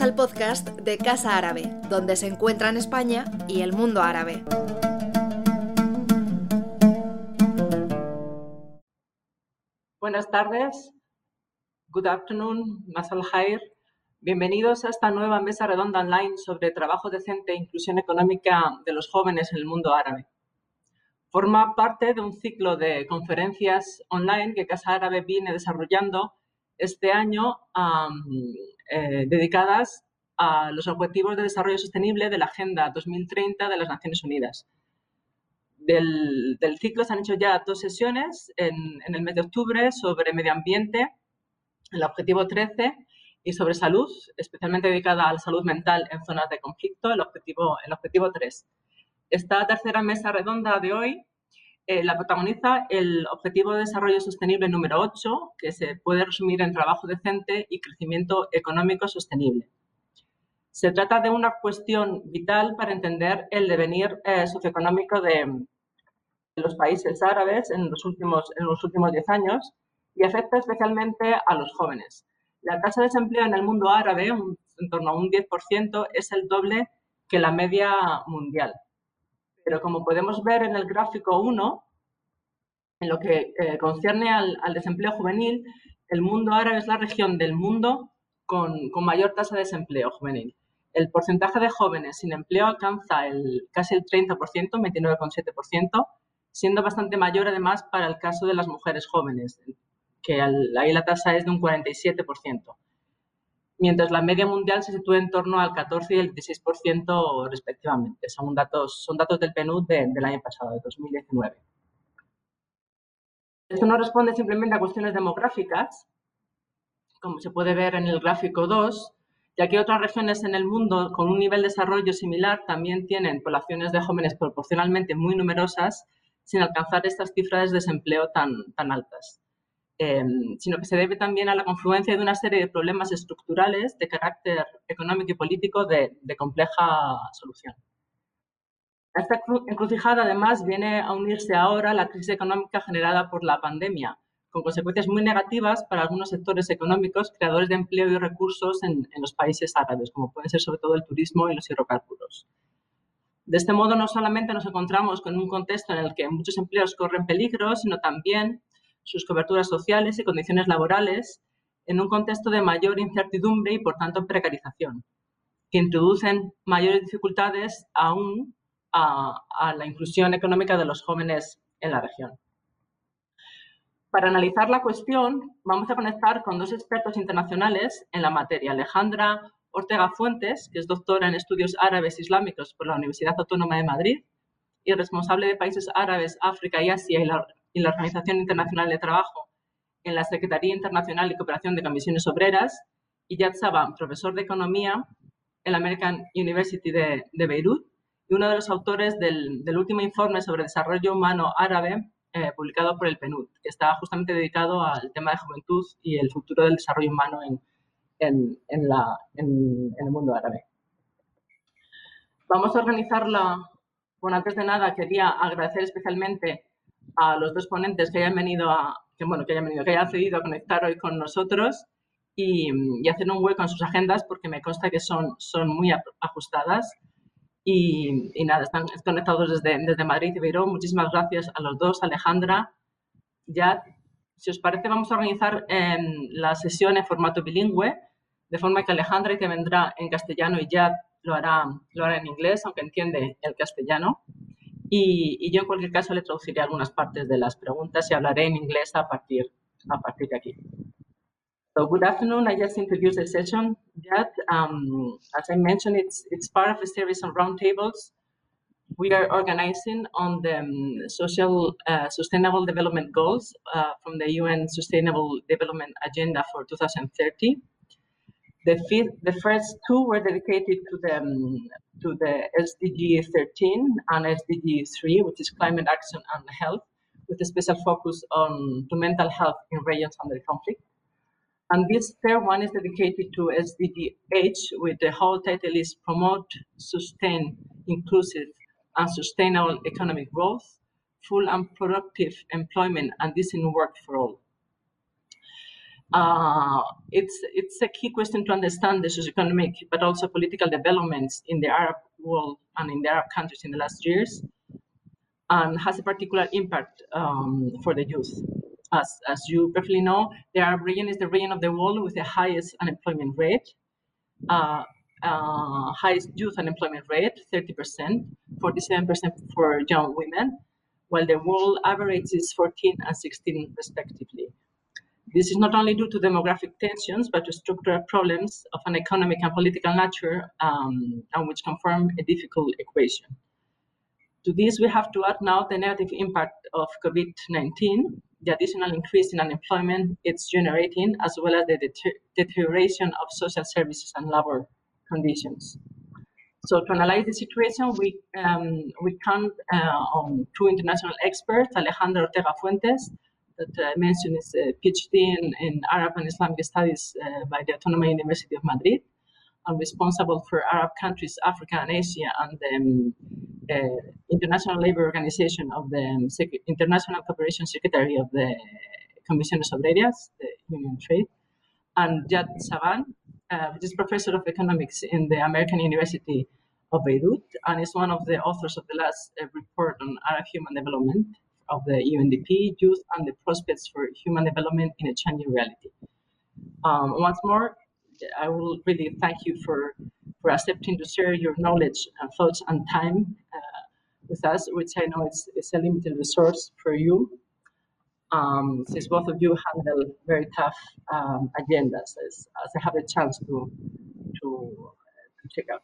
Al podcast de Casa Árabe, donde se encuentran España y el mundo árabe. Buenas tardes. Good afternoon. Masal Khair. Bienvenidos a esta nueva mesa redonda online sobre trabajo decente e inclusión económica de los jóvenes en el mundo árabe. Forma parte de un ciclo de conferencias online que Casa Árabe viene desarrollando este año eh, dedicadas a los Objetivos de Desarrollo Sostenible de la Agenda 2030 de las Naciones Unidas del, ciclo se han hecho ya dos sesiones en, el mes de octubre sobre medio ambiente, el objetivo 13, y sobre salud, especialmente dedicada a la salud mental en zonas de conflicto, el objetivo, el objetivo 3. Esta tercera mesa redonda de hoy eh, la protagoniza el Objetivo de Desarrollo Sostenible número 8, que se puede resumir en trabajo decente y crecimiento económico sostenible. Se trata de una cuestión vital para entender el devenir eh, socioeconómico de, los países árabes en los últimos, en los últimos 10 años y afecta especialmente a los jóvenes. La tasa de desempleo en el mundo árabe, en torno a un 10%, es el doble que la media mundial. Pero como podemos ver en el gráfico 1, en lo que eh, concierne al, desempleo juvenil, el mundo árabe es la región del mundo con, mayor tasa de desempleo juvenil. El porcentaje de jóvenes sin empleo alcanza el, casi el 30%, 29,7%, siendo bastante mayor además para el caso de las mujeres jóvenes, que ahí la tasa es de un 47%, mientras la media mundial se sitúa en torno al 14 y el 16% respectivamente. Son datos, son datos del PNUD del año pasado, de 2019. Esto no responde simplemente a cuestiones demográficas, como se puede ver en el gráfico 2, ya que otras regiones en el mundo con un nivel de desarrollo similar también tienen poblaciones de jóvenes proporcionalmente muy numerosas sin alcanzar estas cifras de desempleo tan, tan altas, em, sino que se debe también a la confluencia de una serie de problemas estructurales de carácter económico y político de, de compleja solución. esta encrucijada, además, viene a unirse ahora la crisis económica generada por la pandemia, con consecuencias muy negativas para algunos sectores económicos creadores de empleo y recursos en, en los países árabes, como pueden ser sobre todo el turismo y los hidrocarburos. De este modo, no solamente nos encontramos con un contexto en el que muchos empleos corren peligro, sino también sus coberturas sociales y condiciones laborales en un contexto de mayor incertidumbre y, por tanto, precarización, que introducen mayores dificultades aún a, la inclusión económica de los jóvenes en la región. Para analizar la cuestión, vamos a conectar con dos expertos internacionales en la materia, Alejandra Ortega Fuentes, que es doctora en estudios árabes islámicos por la Universidad Autónoma de Madrid y responsable de países árabes, África y Asia y la, Organización Internacional de Trabajo en la Secretaría Internacional de Cooperación de Comisiones Obreras, y Yad Saban, profesor de Economía en la American University de, Beirut y uno de los autores del, último informe sobre desarrollo humano árabe eh, publicado por el PNUD, que está justamente dedicado al tema de juventud y el futuro del desarrollo humano en, en, la, en, el mundo árabe. Vamos a organizarla. Bueno, antes de nada quería agradecer especialmente a los dos ponentes que hayan venido a, que, bueno, que hayan venido, que hayan accedido a conectar hoy con nosotros y, hacer un hueco en sus agendas porque me consta que son, son muy ajustadas. Y, nada, están conectados desde, desde Madrid y Beirut. Muchísimas gracias a los dos, Alejandra, ya si os parece, vamos a organizar la sesión en formato bilingüe, de forma que Alejandra te vendrá en castellano y ya lo hará, lo hará en inglés, aunque entiende el castellano. Y, yo, en cualquier caso, le traduciré algunas partes de las preguntas y hablaré en inglés a partir, a partir de aquí. So, good afternoon. I just introduced the session. That, um, as I mentioned, it's, it's part of a series of roundtables we are organizing on the um, social uh, sustainable development goals uh, from the UN Sustainable Development Agenda for 2030. The, fifth, the first two were dedicated to the, um, to the SDG 13 and SDG 3, which is climate action and health, with a special focus on to mental health in regions under conflict. And this third one is dedicated to SDG 8, with the whole title is Promote, Sustain, Inclusive, and sustainable economic growth, full and productive employment, and decent work for all. Uh, it's it's a key question to understand the socioeconomic but also political developments in the Arab world and in the Arab countries in the last years, and has a particular impact um, for the youth. As, as you briefly know, the Arab region is the region of the world with the highest unemployment rate, uh, uh, highest youth unemployment rate, 30%, 47% for young women, while the world average is 14 and 16 respectively. This is not only due to demographic tensions, but to structural problems of an economic and political nature, um, and which confirm a difficult equation. To this, we have to add now the negative impact of COVID-19, the additional increase in unemployment it's generating, as well as the deterioration of social services and labor conditions. So to analyze the situation, we um, we count uh, on two international experts, Alejandra Ortega Fuentes, that I uh, mentioned is a PhD in, in Arab and Islamic Studies uh, by the Autonomous University of Madrid, I'm responsible for Arab countries, Africa and Asia, and the um, uh, International Labour Organization of the um, International Cooperation Secretary of the Comisiones Obreras, the Union Trade, and Jad Chaaban, uh, which is professor of economics in the American University of Beirut, and is one of the authors of the last uh, report on Arab human development of the UNDP, Youth and the Prospects for Human Development in a Changing Reality. Um, once more, I will really thank you for, for accepting to share your knowledge and thoughts and time uh, with us, which I know is, is a limited resource for you, um, since both of you handle very tough um, agendas, as, as I have a chance to, to, to check out.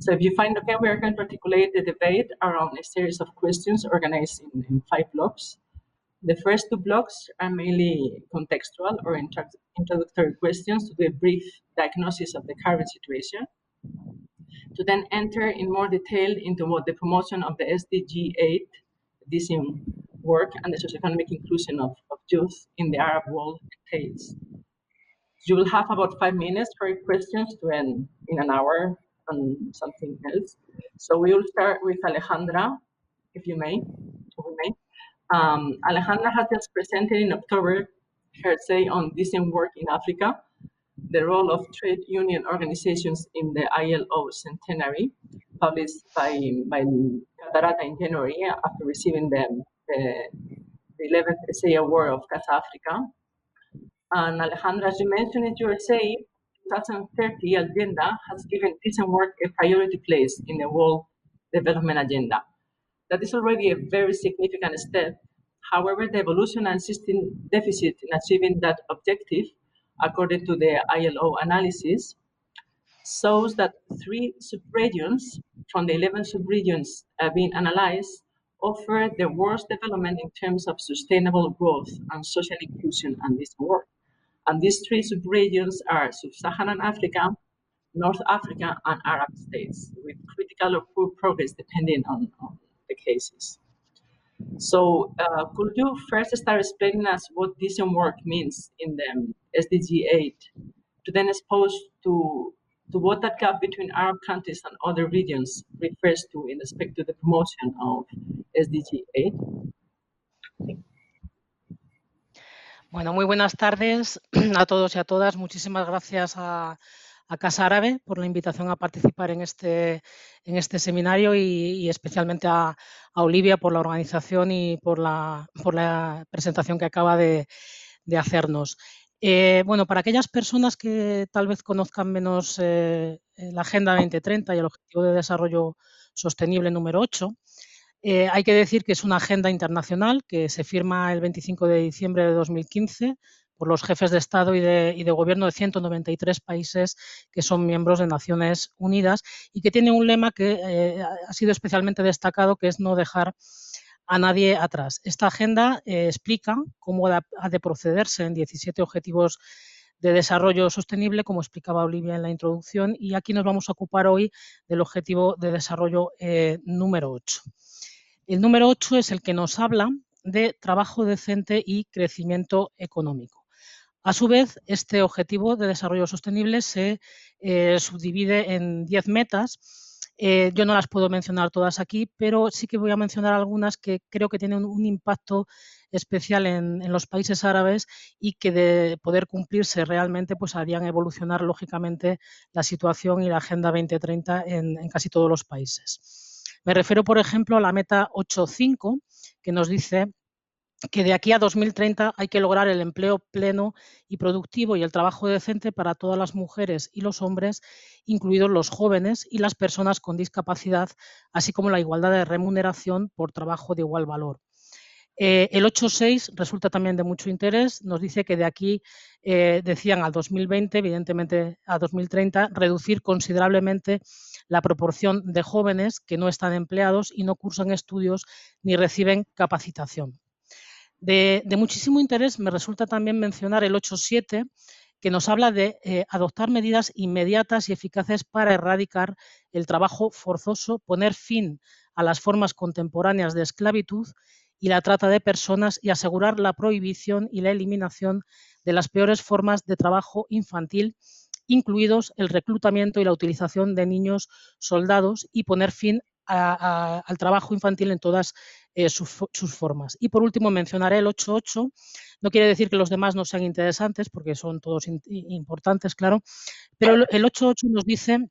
So if you find okay, we are going to articulate the debate around a series of questions organized in, in five blocks. The first two blocks are mainly contextual or introductory questions to do a brief diagnosis of the current situation, to then enter in more detail into what the promotion of the SDG 8, DCIM work, and the socioeconomic inclusion of, of youth in the Arab world entails. You will have about five minutes for questions to end in an hour on something else. So we will start with Alejandra, if you may. If may. Um, Alejandra has just presented in October her say on decent work in Africa, the role of trade union organizations in the ILO centenary, published by, by Catarata in January after receiving the, the, the 11th Essay Award of Casa Africa. And Alejandra, as you mentioned in your essay, 2030 agenda has given decent work a priority place in the world development agenda. That is already a very significant step. However, the evolution and existing deficit in achieving that objective, according to the ILO analysis, shows that three subregions from the 11 subregions uh, being analyzed offer the worst development in terms of sustainable growth and social inclusion and this work. And these three subregions are Sub-Saharan Africa, North Africa, and Arab states, with critical or poor progress depending on, on the cases. So uh, could you first start explaining us what decent work means in the SDG 8, to then expose to, to what that gap between Arab countries and other regions refers to in respect to the promotion of SDG 8? Bueno, muy buenas tardes a todos y a todas. Muchísimas gracias a, Casa Árabe por la invitación a participar en este, en este seminario y, especialmente a, Olivia por la organización y por la, por la presentación que acaba de, hacernos. Eh, bueno, para aquellas personas que tal vez conozcan menos eh, la Agenda 2030 y el Objetivo de Desarrollo Sostenible número 8, eh, hay que decir que es una agenda internacional que se firma el 25 de diciembre de 2015 por los jefes de Estado y de, gobierno de 193 países que son miembros de Naciones Unidas y que tiene un lema que eh, ha sido especialmente destacado, que es no dejar a nadie atrás. Esta agenda eh, explica cómo ha de procederse en 17 objetivos de desarrollo sostenible, como explicaba Olivia en la introducción, y aquí nos vamos a ocupar hoy del objetivo de desarrollo número 8. El número 8 es el que nos habla de trabajo decente y crecimiento económico. A su vez, este objetivo de desarrollo sostenible se eh, subdivide en 10 metas Eh, yo no las puedo mencionar todas aquí, pero sí que voy a mencionar algunas que creo que tienen un impacto especial en, los países árabes y que de poder cumplirse realmente pues harían evolucionar lógicamente la situación y la Agenda 2030 en, en casi todos los países. Me refiero, por ejemplo, a la meta 8.5, que nos dice que de aquí a 2030 hay que lograr el empleo pleno y productivo y el trabajo decente para todas las mujeres y los hombres, incluidos los jóvenes y las personas con discapacidad, así como la igualdad de remuneración por trabajo de igual valor. Eh, el 8.6 resulta también de mucho interés. Nos dice que de aquí, eh, decían al 2020, evidentemente a 2030, reducir considerablemente la proporción de jóvenes que no están empleados y no cursan estudios ni reciben capacitación. De, muchísimo interés me resulta también mencionar el 8.7, que nos habla de eh, adoptar medidas inmediatas y eficaces para erradicar el trabajo forzoso, poner fin a las formas contemporáneas de esclavitud y la trata de personas y asegurar la prohibición y la eliminación de las peores formas de trabajo infantil, incluidos el reclutamiento y la utilización de niños soldados y poner fin al trabajo infantil en todas eh, sus, formas. Y por último mencionaré el 8.8. No quiere decir que los demás no sean interesantes, porque son todos importantes, claro, pero el 8.8 nos dice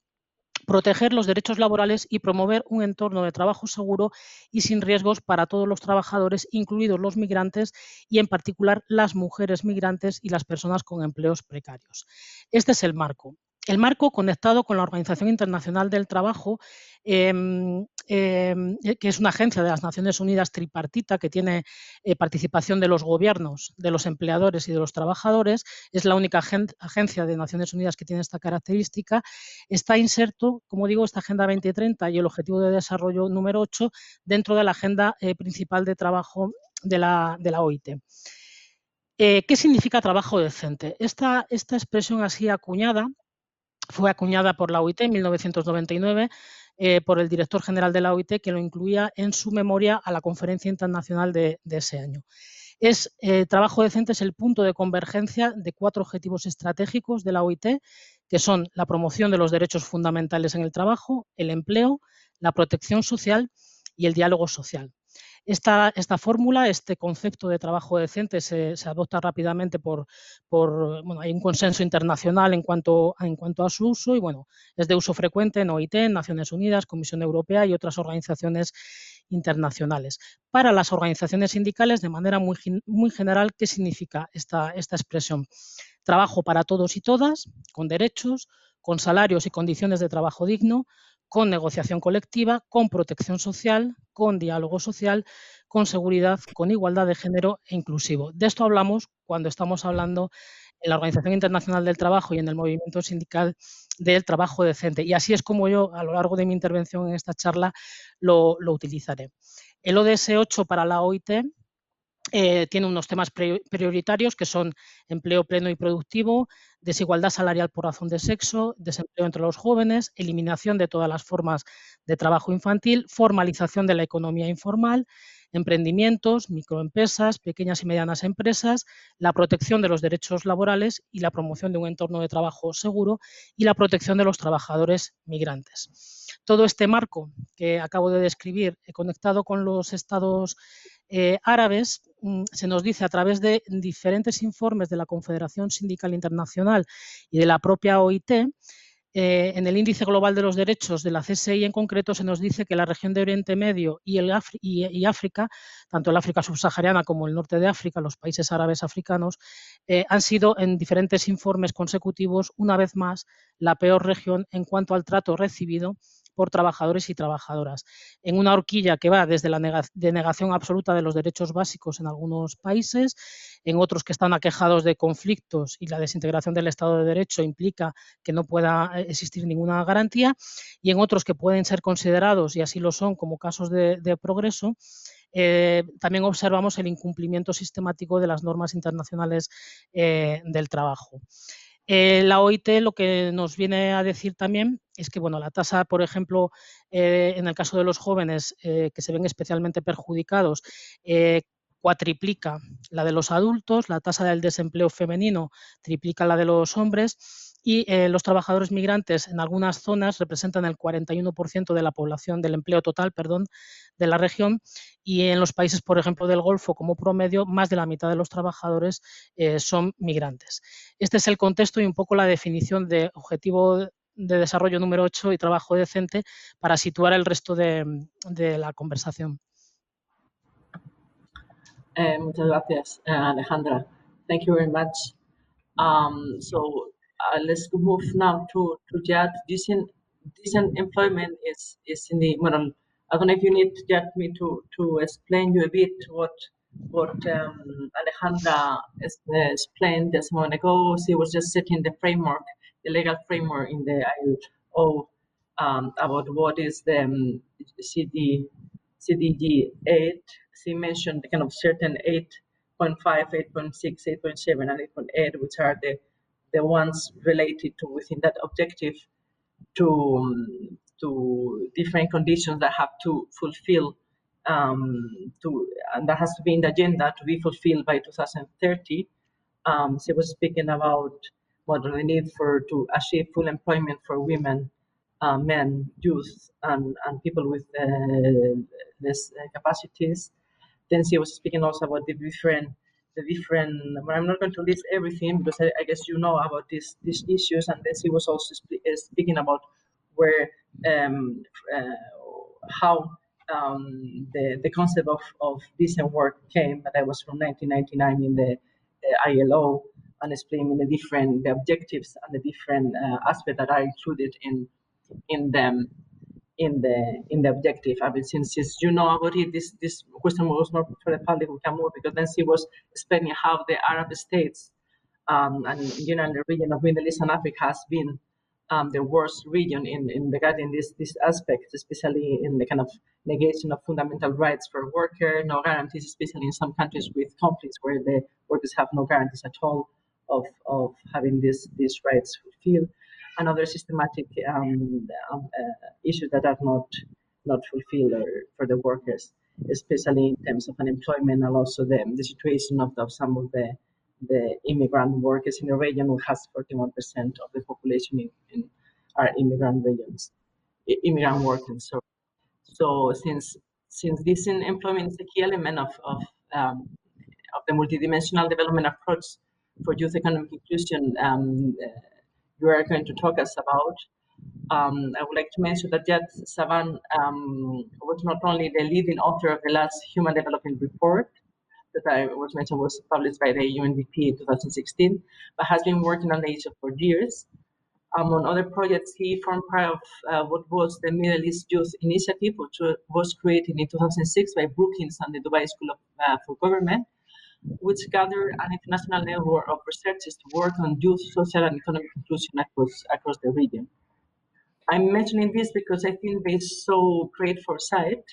proteger los derechos laborales y promover un entorno de trabajo seguro y sin riesgos para todos los trabajadores, incluidos los migrantes y en particular las mujeres migrantes y las personas con empleos precarios. Este es el marco. El marco conectado con la Organización Internacional del Trabajo, em, eh, que es una agencia de las Naciones Unidas tripartita que tiene eh, participación de los gobiernos, de los empleadores y de los trabajadores, es la única agencia de Naciones Unidas que tiene esta característica, está inserto, como digo, esta Agenda 2030 y el Objetivo de Desarrollo número 8 dentro de la Agenda eh, Principal de Trabajo de la, OIT. ¿Qué significa trabajo decente? Esta, esta expresión así acuñada fue acuñada por la OIT en 1999 eh, por el director general de la OIT que lo incluía en su memoria a la conferencia internacional de, ese año. Es, eh, trabajo decente es el punto de convergencia de cuatro objetivos estratégicos de la OIT, que son la promoción de los derechos fundamentales en el trabajo, el empleo, la protección social y el diálogo social. Esta, esta fórmula, este concepto de trabajo decente se, adopta rápidamente por, por, bueno, hay un consenso internacional en cuanto, en cuanto a su uso y bueno, es de uso frecuente en OIT, Naciones Unidas, Comisión Europea y otras organizaciones internacionales. Para las organizaciones sindicales, de manera muy, muy general, ¿qué significa esta, esta expresión? Trabajo para todos y todas, con derechos, con salarios y condiciones de trabajo digno, con negociación colectiva, con protección social, con diálogo social, con seguridad, con igualdad de género e inclusivo. De esto hablamos cuando estamos hablando en la Organización Internacional del Trabajo y en el movimiento sindical del trabajo decente. Y así es como yo, a lo largo de mi intervención en esta charla, lo, utilizaré. El ODS 8 para la OIT eh, tiene unos temas prioritarios que son empleo pleno y productivo, desigualdad salarial por razón de sexo, desempleo entre los jóvenes, eliminación de todas las formas de trabajo infantil, formalización de la economía informal, emprendimientos, microempresas, pequeñas y medianas empresas, la protección de los derechos laborales y la promoción de un entorno de trabajo seguro y la protección de los trabajadores migrantes. Todo este marco que acabo de describir, conectado con los estados eh, árabes, mm, se nos dice a través de diferentes informes de la Confederación Sindical Internacional y de la propia OIT, eh, en el índice global de los derechos de la CSI en concreto se nos dice que la región de Oriente Medio y, África, tanto el África subsahariana como el norte de África, los países árabes africanos, eh, han sido en diferentes informes consecutivos, una vez más, la peor región en cuanto al trato recibido por trabajadores y trabajadoras, en una horquilla que va desde la denegación absoluta de los derechos básicos en algunos países, en otros que están aquejados de conflictos y la desintegración del Estado de Derecho implica que no pueda eh, existir ninguna garantía, y en otros que pueden ser considerados, y así lo son, como casos de, progreso, eh, también observamos el incumplimiento sistemático de las normas internacionales eh, del trabajo. Eh, la OIT lo que nos viene a decir también es que bueno, la tasa, por ejemplo, eh, en el caso de los jóvenes eh, que se ven especialmente perjudicados, cuatriplica la de los adultos, la tasa del desempleo femenino triplica la de los hombres y eh, los trabajadores migrantes en algunas zonas representan el 41% de la población, del empleo total, perdón, de la región y en los países, por ejemplo, del Golfo como promedio, más de la mitad de los trabajadores eh, son migrantes. Este es el contexto y un poco la definición de objetivo de desarrollo número 8 y trabajo decente para situar el resto de, la conversación. Eh, muchas gracias, Alejandra. Thank you very much. Um, so let's move now to to Jad. Decent decent employment is is in the well, I don't know if you need Jad me to to explain you a bit what what um, Alejandra explained just a moment ago. She was just setting the framework, the legal framework in the ILO um, about what is the um, CD, SDG 8. She mentioned kind of certain 8.5, 8.6, 8.7, and 8.8, which are the the ones related to within that objective to um, to different conditions that have to fulfill um, to and that has to be in the agenda to be fulfilled by 2030. Um, she was speaking about what the need for to achieve full employment for women, uh, men, youth, and, and people with uh, less capacities. Then she was speaking also about the different the different. But I'm not going to list everything because I, I guess you know about these these issues, and she was also sp- uh, speaking about where um, uh, how um, the the concept of of decent work came. But I was from 1999 in the, the ILO and explaining the different the objectives and the different uh, aspects that are included in in them in the in the objective. I mean, since, since you know about it, this this question was more for the public who can more because then she was explaining how the Arab states um, and you know the region of Middle East and Africa has been um, the worst region in, in regarding this this aspect, especially in the kind of negation of fundamental rights for worker, no guarantees, especially in some countries with conflicts where the workers have no guarantees at all of, of having these these rights fulfilled and other systematic um, um, uh, issues that are not not fulfilled for the workers, especially in terms of unemployment and also the, the situation of, some of the the immigrant workers in the region, who has 41% of the population in, in our immigrant regions, immigrant workers. So, so since since this employment is a key element of of, um, of the multidimensional development approach for youth economic inclusion, um, uh, you are going to talk us about. Um, I would like to mention that Jad Chaaban um, was not only the leading author of the last Human Development Report that I was mentioned was published by the UNDP in 2016, but has been working on the issue for years. Among other projects, he formed part of uh, what was the Middle East Youth Initiative, which was created in 2006 by Brookings and the Dubai School of, uh, for Government which gather an international network of researchers to work on youth, social, and economic inclusion across, across the region. I'm mentioning this because I think they so great foresight.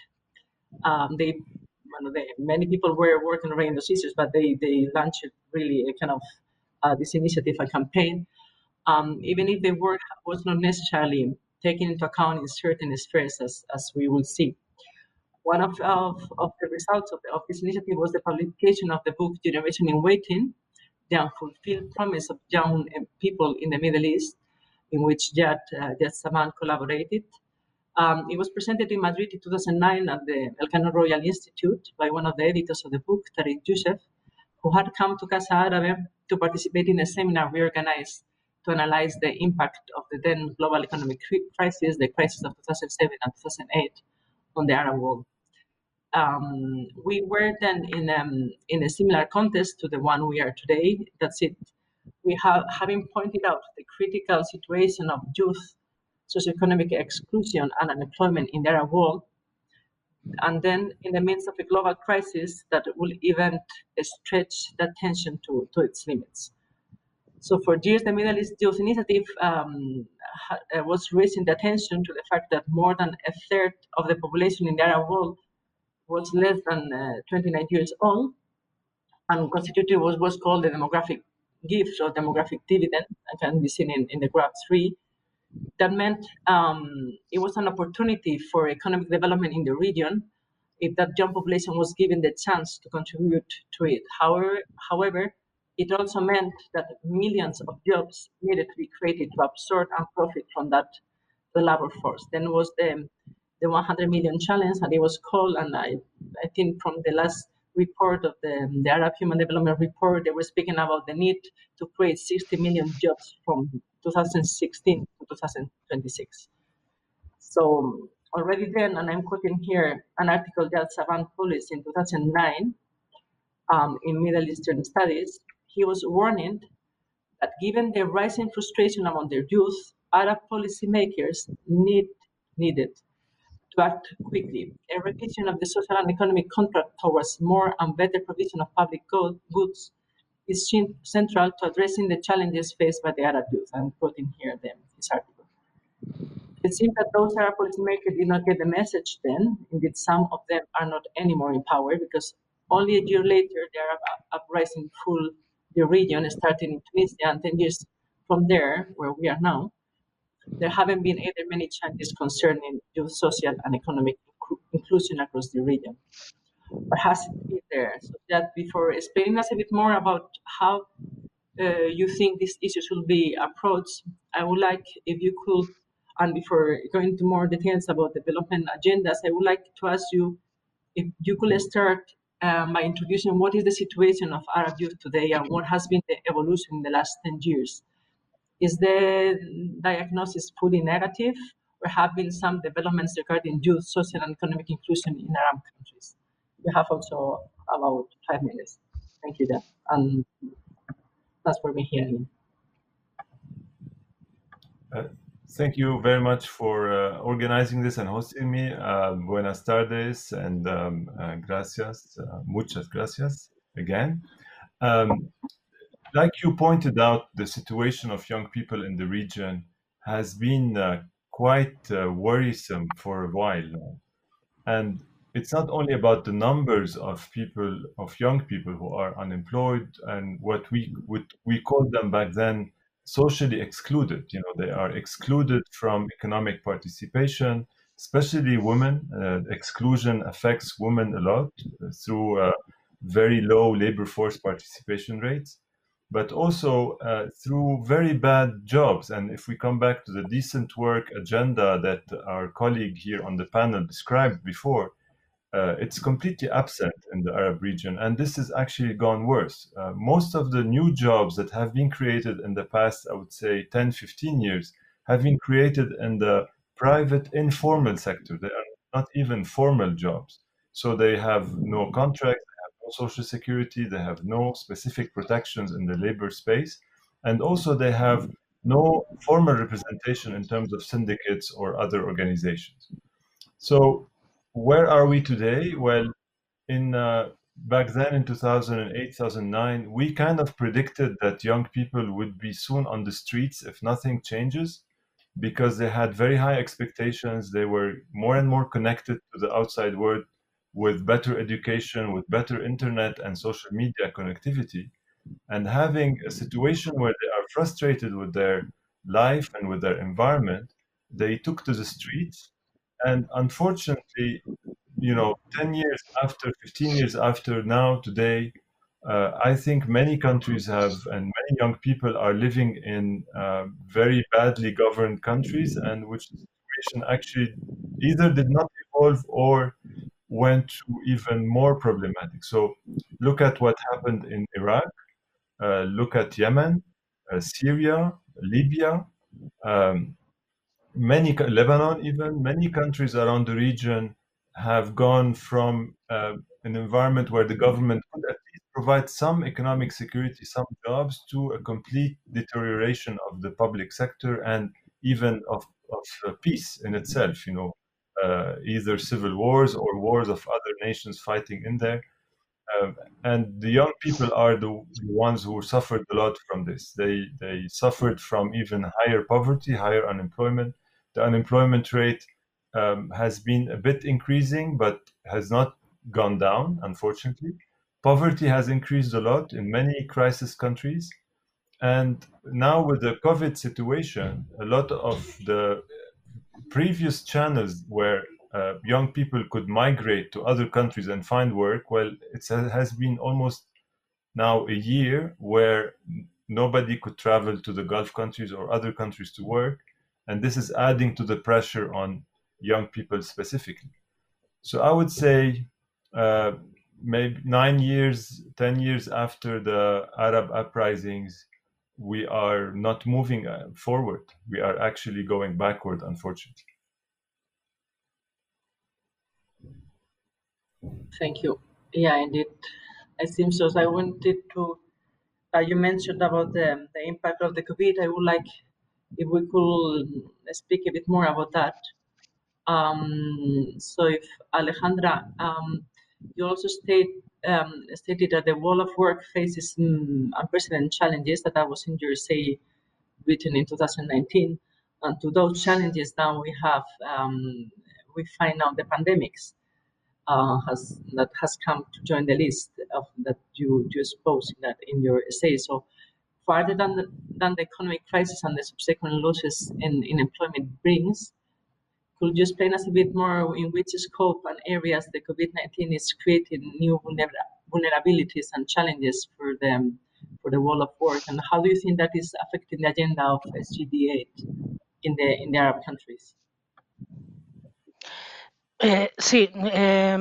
Um, they, well, they, many people were working around those issues, but they, they launched really a kind of uh, this initiative, a campaign. Um, even if the work was not necessarily taken into account in certain spheres, as, as we will see. One of, of, of the results of, the, of this initiative was the publication of the book Generation in Waiting, the unfulfilled promise of young eh, people in the Middle East, in which Jad, uh, Jad Chaaban collaborated. Um, it was presented in Madrid in 2009 at the Elcano Royal Institute by one of the editors of the book, Tarik Yousef, who had come to Casa Árabe to participate in a seminar we organized to analyze the impact of the then global economic crisis, the crisis of 2007 and 2008, on the Arab world um, we were then in, um, in a similar context to the one we are today. That's it. We have, having pointed out the critical situation of youth, socioeconomic exclusion, and unemployment in the Arab world, and then in the midst of a global crisis that will even stretch that tension to, to its limits. So for years, the Middle East Youth Initiative um, was raising the attention to the fact that more than a third of the population in the Arab world was less than uh, 29 years old and constituted was called the demographic gift or demographic dividend, that can be seen in, in the graph three. That meant um, it was an opportunity for economic development in the region if that young population was given the chance to contribute to it. However, however it also meant that millions of jobs needed to be created to absorb and profit from that the labor force. Then was the the 100 million challenge, and it was called, and I, I think from the last report of the, the Arab Human Development Report, they were speaking about the need to create 60 million jobs from 2016 to 2026. So already then, and I'm quoting here an article that Chaaban published in 2009 um, in Middle Eastern Studies, he was warning that given the rising frustration among their youth, Arab policymakers need, needed to act quickly. A revision of the social and economic contract towards more and better provision of public goods is central to addressing the challenges faced by the Arab youth. I'm quoting here them, this article. It seems that those Arab policymakers did not get the message then. Indeed, some of them are not anymore in power because only a year later the Arab uprising full the region, starting in Tunisia, and 10 years from there, where we are now, there haven't been either many changes concerning youth social and economic inclusion across the region. Or has it been there? So that before explaining us a bit more about how uh, you think this issue should be approached, I would like if you could, and before going into more details about development agendas, I would like to ask you if you could start um, by introducing what is the situation of Arab youth today and what has been the evolution in the last 10 years. Is the diagnosis fully negative or have been some developments regarding youth social and economic inclusion in Arab countries? We have also about five minutes. Thank you, Dan. And that's for me here. Uh, thank you very much for uh, organizing this and hosting me. Uh, buenas tardes and um, uh, gracias, uh, muchas gracias again. Um, like you pointed out, the situation of young people in the region has been uh, quite uh, worrisome for a while. And it's not only about the numbers of people, of young people who are unemployed and what we would we called them back then socially excluded. You know, they are excluded from economic participation, especially women. Uh, exclusion affects women a lot through uh, very low labor force participation rates but also uh, through very bad jobs. And if we come back to the decent work agenda that our colleague here on the panel described before, uh, it's completely absent in the Arab region. And this has actually gone worse. Uh, most of the new jobs that have been created in the past, I would say 10, 15 years, have been created in the private informal sector. They are not even formal jobs. So they have no contracts, social security, they have no specific protections in the labor space, and also they have no formal representation in terms of syndicates or other organizations. So, where are we today? Well, in uh, back then in 2008 2009 we kind of predicted that young people would be soon on the streets if nothing changes because they had very high expectations they were more and more connected to the outside world with better education, with better internet and social media connectivity, and having a situation where they are frustrated with their life and with their environment, they took to the streets. And unfortunately, you know, 10 years after, 15 years after now, today, uh, I think many countries have, and many young people are living in uh, very badly governed countries, and which situation actually either did not evolve or went to even more problematic. So look at what happened in Iraq, uh, look at Yemen, uh, Syria, Libya, um, many Lebanon, even many countries around the region have gone from uh, an environment where the government could at least provide some economic security, some jobs, to a complete deterioration of the public sector and even of, of uh, peace in itself. You know, uh, either civil wars or wars of other nations fighting in there. Um, and the young people are the, ones who suffered a lot from this. They they suffered from even higher poverty, higher unemployment. The unemployment rate um, has been a bit increasing, but has not gone down, unfortunately. Poverty has increased a lot in many crisis countries. And now, with the COVID situation, a lot of the previous channels where uh, young people could migrate to other countries and find work, well, it has been almost now a year where nobody could travel to the Gulf countries or other countries to work. And this is adding to the pressure on young people specifically. So I would say uh, maybe nine years, 10 years after the Arab uprisings, we are not moving uh, forward. We are actually going backward, unfortunately. Thank you. Yeah, indeed. I think so. I wanted to, uh, you mentioned about the, the impact of the COVID. I would like if we could speak a bit more about that. Um, so if Alejandra, um, you also state, um, stated that the world of work faces um, unprecedented challenges that I was in your written in 2019. And to those challenges now we have, um, we find out the pandemics uh, has that has come to join the list of that you you expose in that in your essay. So farther than the, than the economic crisis and the subsequent losses in, in employment brings, could you explain us a bit more in which scope and areas the COVID-19 is creating new vulnerabilities and challenges for them for the world of work, and how do you think that is affecting the agenda of SGD 8 in the in the Arab countries? Eh, sí, eh,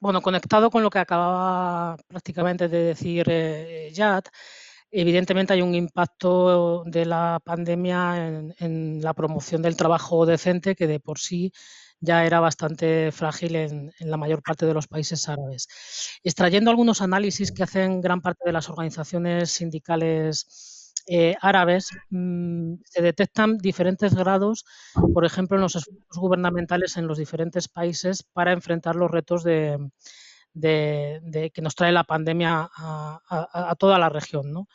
bueno, conectado con lo que acababa prácticamente de decir eh, Jad, evidentemente hay un impacto de la pandemia en, la promoción del trabajo decente que de por sí ya era bastante frágil en, la mayor parte de los países árabes. Extrayendo algunos análisis que hacen gran parte de las organizaciones sindicales eh, árabes mmm, se detectan diferentes grados, por ejemplo, en los esfuerzos gubernamentales en los diferentes países para enfrentar los retos de, de, que nos trae la pandemia a, toda la región.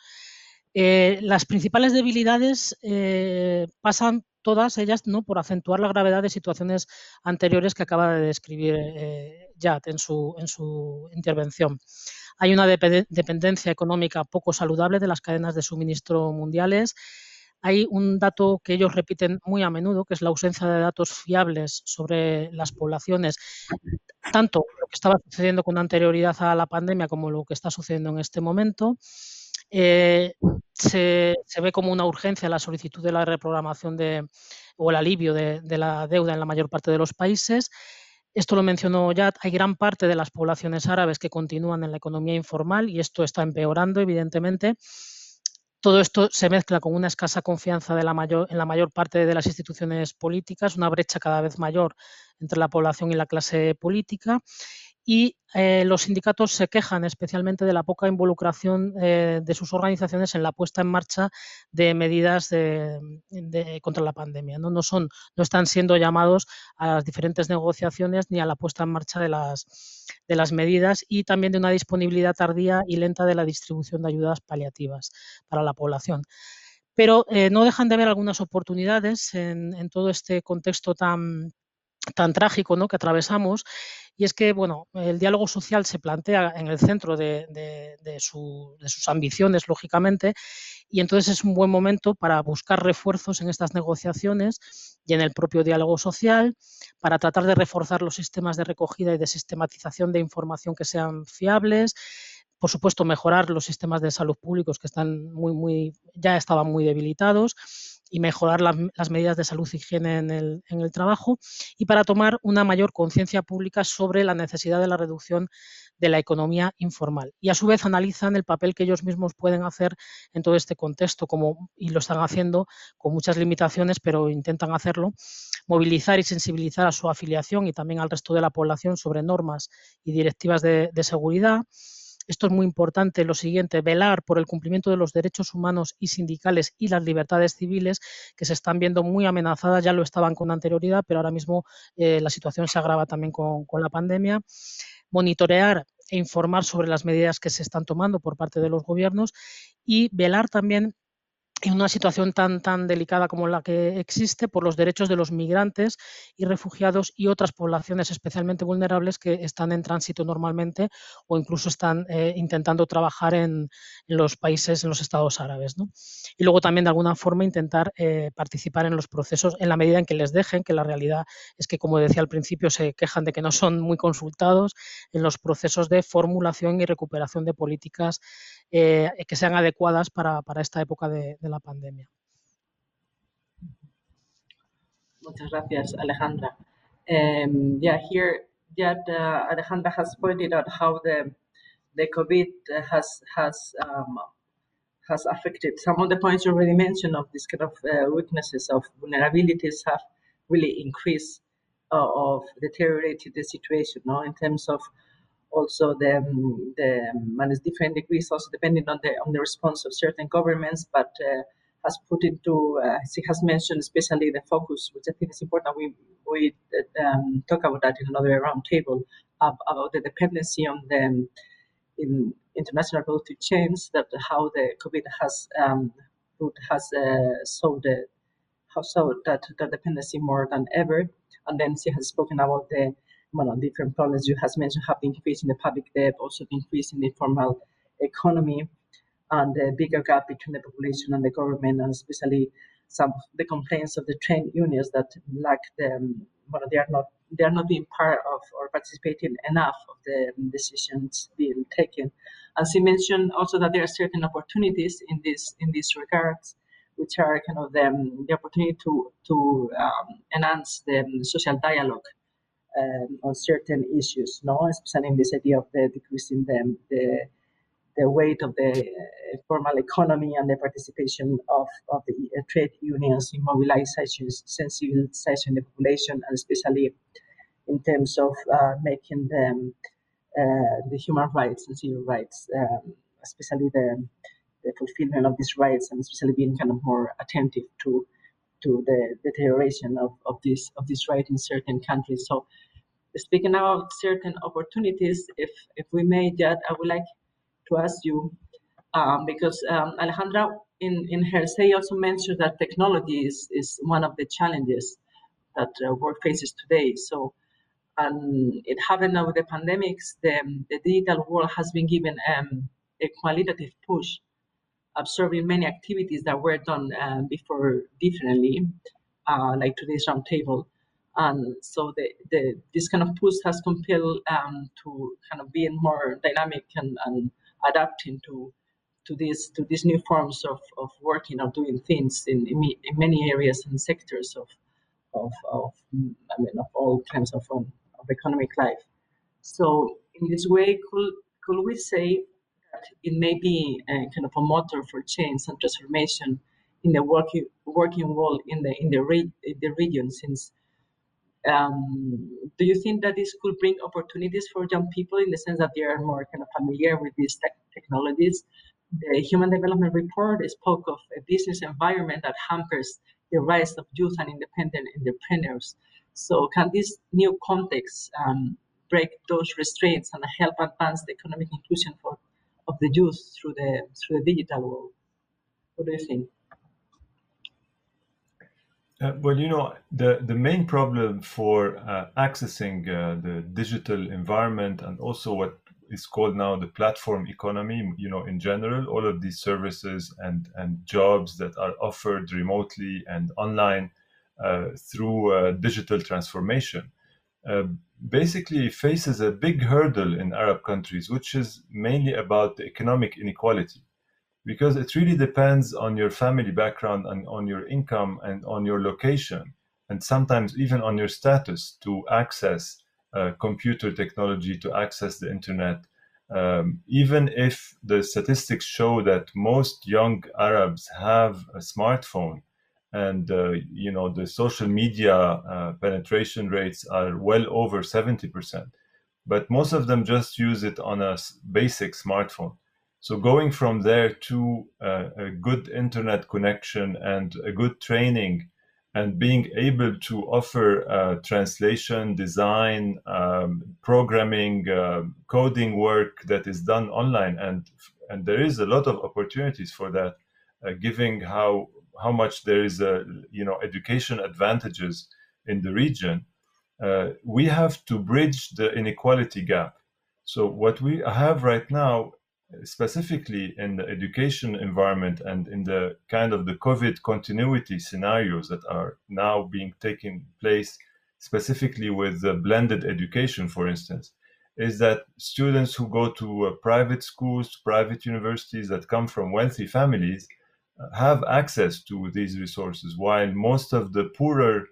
Eh, las principales debilidades eh, pasan todas ellas ¿no? por acentuar la gravedad de situaciones anteriores que acaba de describir eh, en su intervención. Hay una dependencia económica poco saludable de las cadenas de suministro mundiales. Hay un dato que ellos repiten muy a menudo, que es la ausencia de datos fiables sobre las poblaciones, tanto lo que estaba sucediendo con anterioridad a la pandemia como lo que está sucediendo en este momento. Eh, se, ve como una urgencia la solicitud de la reprogramación de, o el alivio de, de la deuda en la mayor parte de los países esto lo mencionó ya, hay gran parte de las poblaciones árabes que continúan en la economía informal y esto está empeorando, evidentemente. Todo esto se mezcla con una escasa confianza en la mayor parte de las instituciones políticas, una brecha cada vez mayor entre la población y la clase política y eh, los sindicatos se quejan especialmente de la poca involucración eh, de sus organizaciones en la puesta en marcha de medidas de, contra la pandemia. ¿no? No, son, no están siendo llamados a las diferentes negociaciones ni a la puesta en marcha de las, de las medidas y también de una disponibilidad tardía y lenta de la distribución de ayudas paliativas para la población pero eh, no dejan de haber algunas oportunidades en, en, todo este contexto tan, tan trágico ¿no? que atravesamos y es que, bueno, el diálogo social se plantea en el centro de, de, de, su, de, sus ambiciones, lógicamente, y entonces es un buen momento para buscar refuerzos en estas negociaciones y en el propio diálogo social, para tratar de reforzar los sistemas de recogida y de sistematización de información que sean fiables, por supuesto, mejorar los sistemas de salud públicos que están muy, muy, ya estaban muy debilitados y mejorar la, las medidas de salud y higiene en el, trabajo y para tomar una mayor conciencia pública sobre la necesidad de la reducción de la economía informal. Y a su vez analizan el papel que ellos mismos pueden hacer en todo este contexto, como, y lo están haciendo con muchas limitaciones, pero intentan hacerlo, movilizar y sensibilizar a su afiliación y también al resto de la población sobre normas y directivas de seguridad, esto es muy importante, lo siguiente, velar por el cumplimiento de los derechos humanos y sindicales y las libertades civiles que se están viendo muy amenazadas, ya lo estaban con anterioridad, pero ahora mismo eh, la situación se agrava también con, con la pandemia. Monitorear e informar sobre las medidas que se están tomando por parte de los gobiernos y velar también en una situación tan, tan delicada como la que existe por los derechos de los migrantes y refugiados y otras poblaciones especialmente vulnerables que están en tránsito normalmente o incluso están eh, intentando trabajar en, los países, en los estados árabes. Y luego también de alguna forma intentar eh, participar en los procesos en la medida en que les dejen, que la realidad es que, como decía al principio, se quejan de que no son muy consultados en los procesos de formulación y recuperación de políticas eh, que sean adecuadas para, para esta época de, de, la pandemia. Muchas gracias, Alejandra. Um, yeah, here, yeah, Alejandra has pointed out how the the COVID has has um, has affected some of the points you already mentioned of this kind of uh, weaknesses of vulnerabilities have really increased uh, of deteriorated the situation, now in terms of also the the and different degrees also depending on the on the response of certain governments, but uh, has put into uh, he has mentioned especially the focus, which I think is important. We we um, talk about that in another roundtable about the dependency on the in international relative chains that how the COVID has um, has uh, the how so that that dependency more than ever. And then she has spoken about the well, different problems you has mentioned have the increase in the public debt, also the increase in the informal economy, and the bigger gap between the population and the government, and especially some the complaints of the trade unions that lack the um, well, they are not they are not being part of or participating enough of the um, decisions being taken. As she mentioned also that there are certain opportunities in this in this regards, which are kind of the, the opportunity to to um, enhance the social dialogue um, on certain issues, no, especially in this idea of the decreasing the, the, the weight of the uh, formal economy and the participation of, of the uh, trade unions in mobilization, sensibilization in the population, and especially in terms of uh, making them uh, the human rights and civil rights, um, especially the, the fulfillment of these rights, and especially being kind of more attentive to to the deterioration of, of this of this right in certain countries. So speaking about certain opportunities, if if we may, Jad, I would like to ask you um, because um, Alejandra in, in her say also mentioned that technology is, is one of the challenges that uh, work faces today. So and it happened now with the pandemics, the, the digital world has been given um, a qualitative push absorbing many activities that were done uh, before differently, uh, like today's roundtable. And so the, the this kind of push has compelled um, to kind of being more dynamic and, and adapting to to these to these new forms of, of working or doing things in, in, in many areas and sectors of of, of I mean of all kinds of um, of economic life. So in this way, could could we say that it may be a kind of a motor for change and transformation in the working working world in the in the, re, in the region since um, do you think that this could bring opportunities for young people in the sense that they are more kind of familiar with these tech technologies the human development report spoke of a business environment that hampers the rise of youth and independent entrepreneurs so can this new context um, break those restraints and help advance the economic inclusion for of the youth through the through the digital world. What do you think? Uh, well, you know, the, the main problem for uh, accessing uh, the digital environment and also what is called now the platform economy, you know, in general, all of these services and, and jobs that are offered remotely and online uh, through uh, digital transformation uh, basically faces a big hurdle in Arab countries, which is mainly about the economic inequality. Because it really depends on your family background and on your income and on your location, and sometimes even on your status to access uh, computer technology, to access the internet. Um, even if the statistics show that most young Arabs have a smartphone, and uh, you know the social media uh, penetration rates are well over 70% but most of them just use it on a basic smartphone so going from there to uh, a good internet connection and a good training and being able to offer uh, translation design um, programming uh, coding work that is done online and and there is a lot of opportunities for that uh, how how much there is a you know education advantages in the region, uh, we have to bridge the inequality gap. So what we have right now, specifically in the education environment and in the kind of the COVID continuity scenarios that are now being taken place, specifically with the blended education, for instance, is that students who go to uh, private schools, private universities that come from wealthy families uh, have access to these resources, while most of the poorer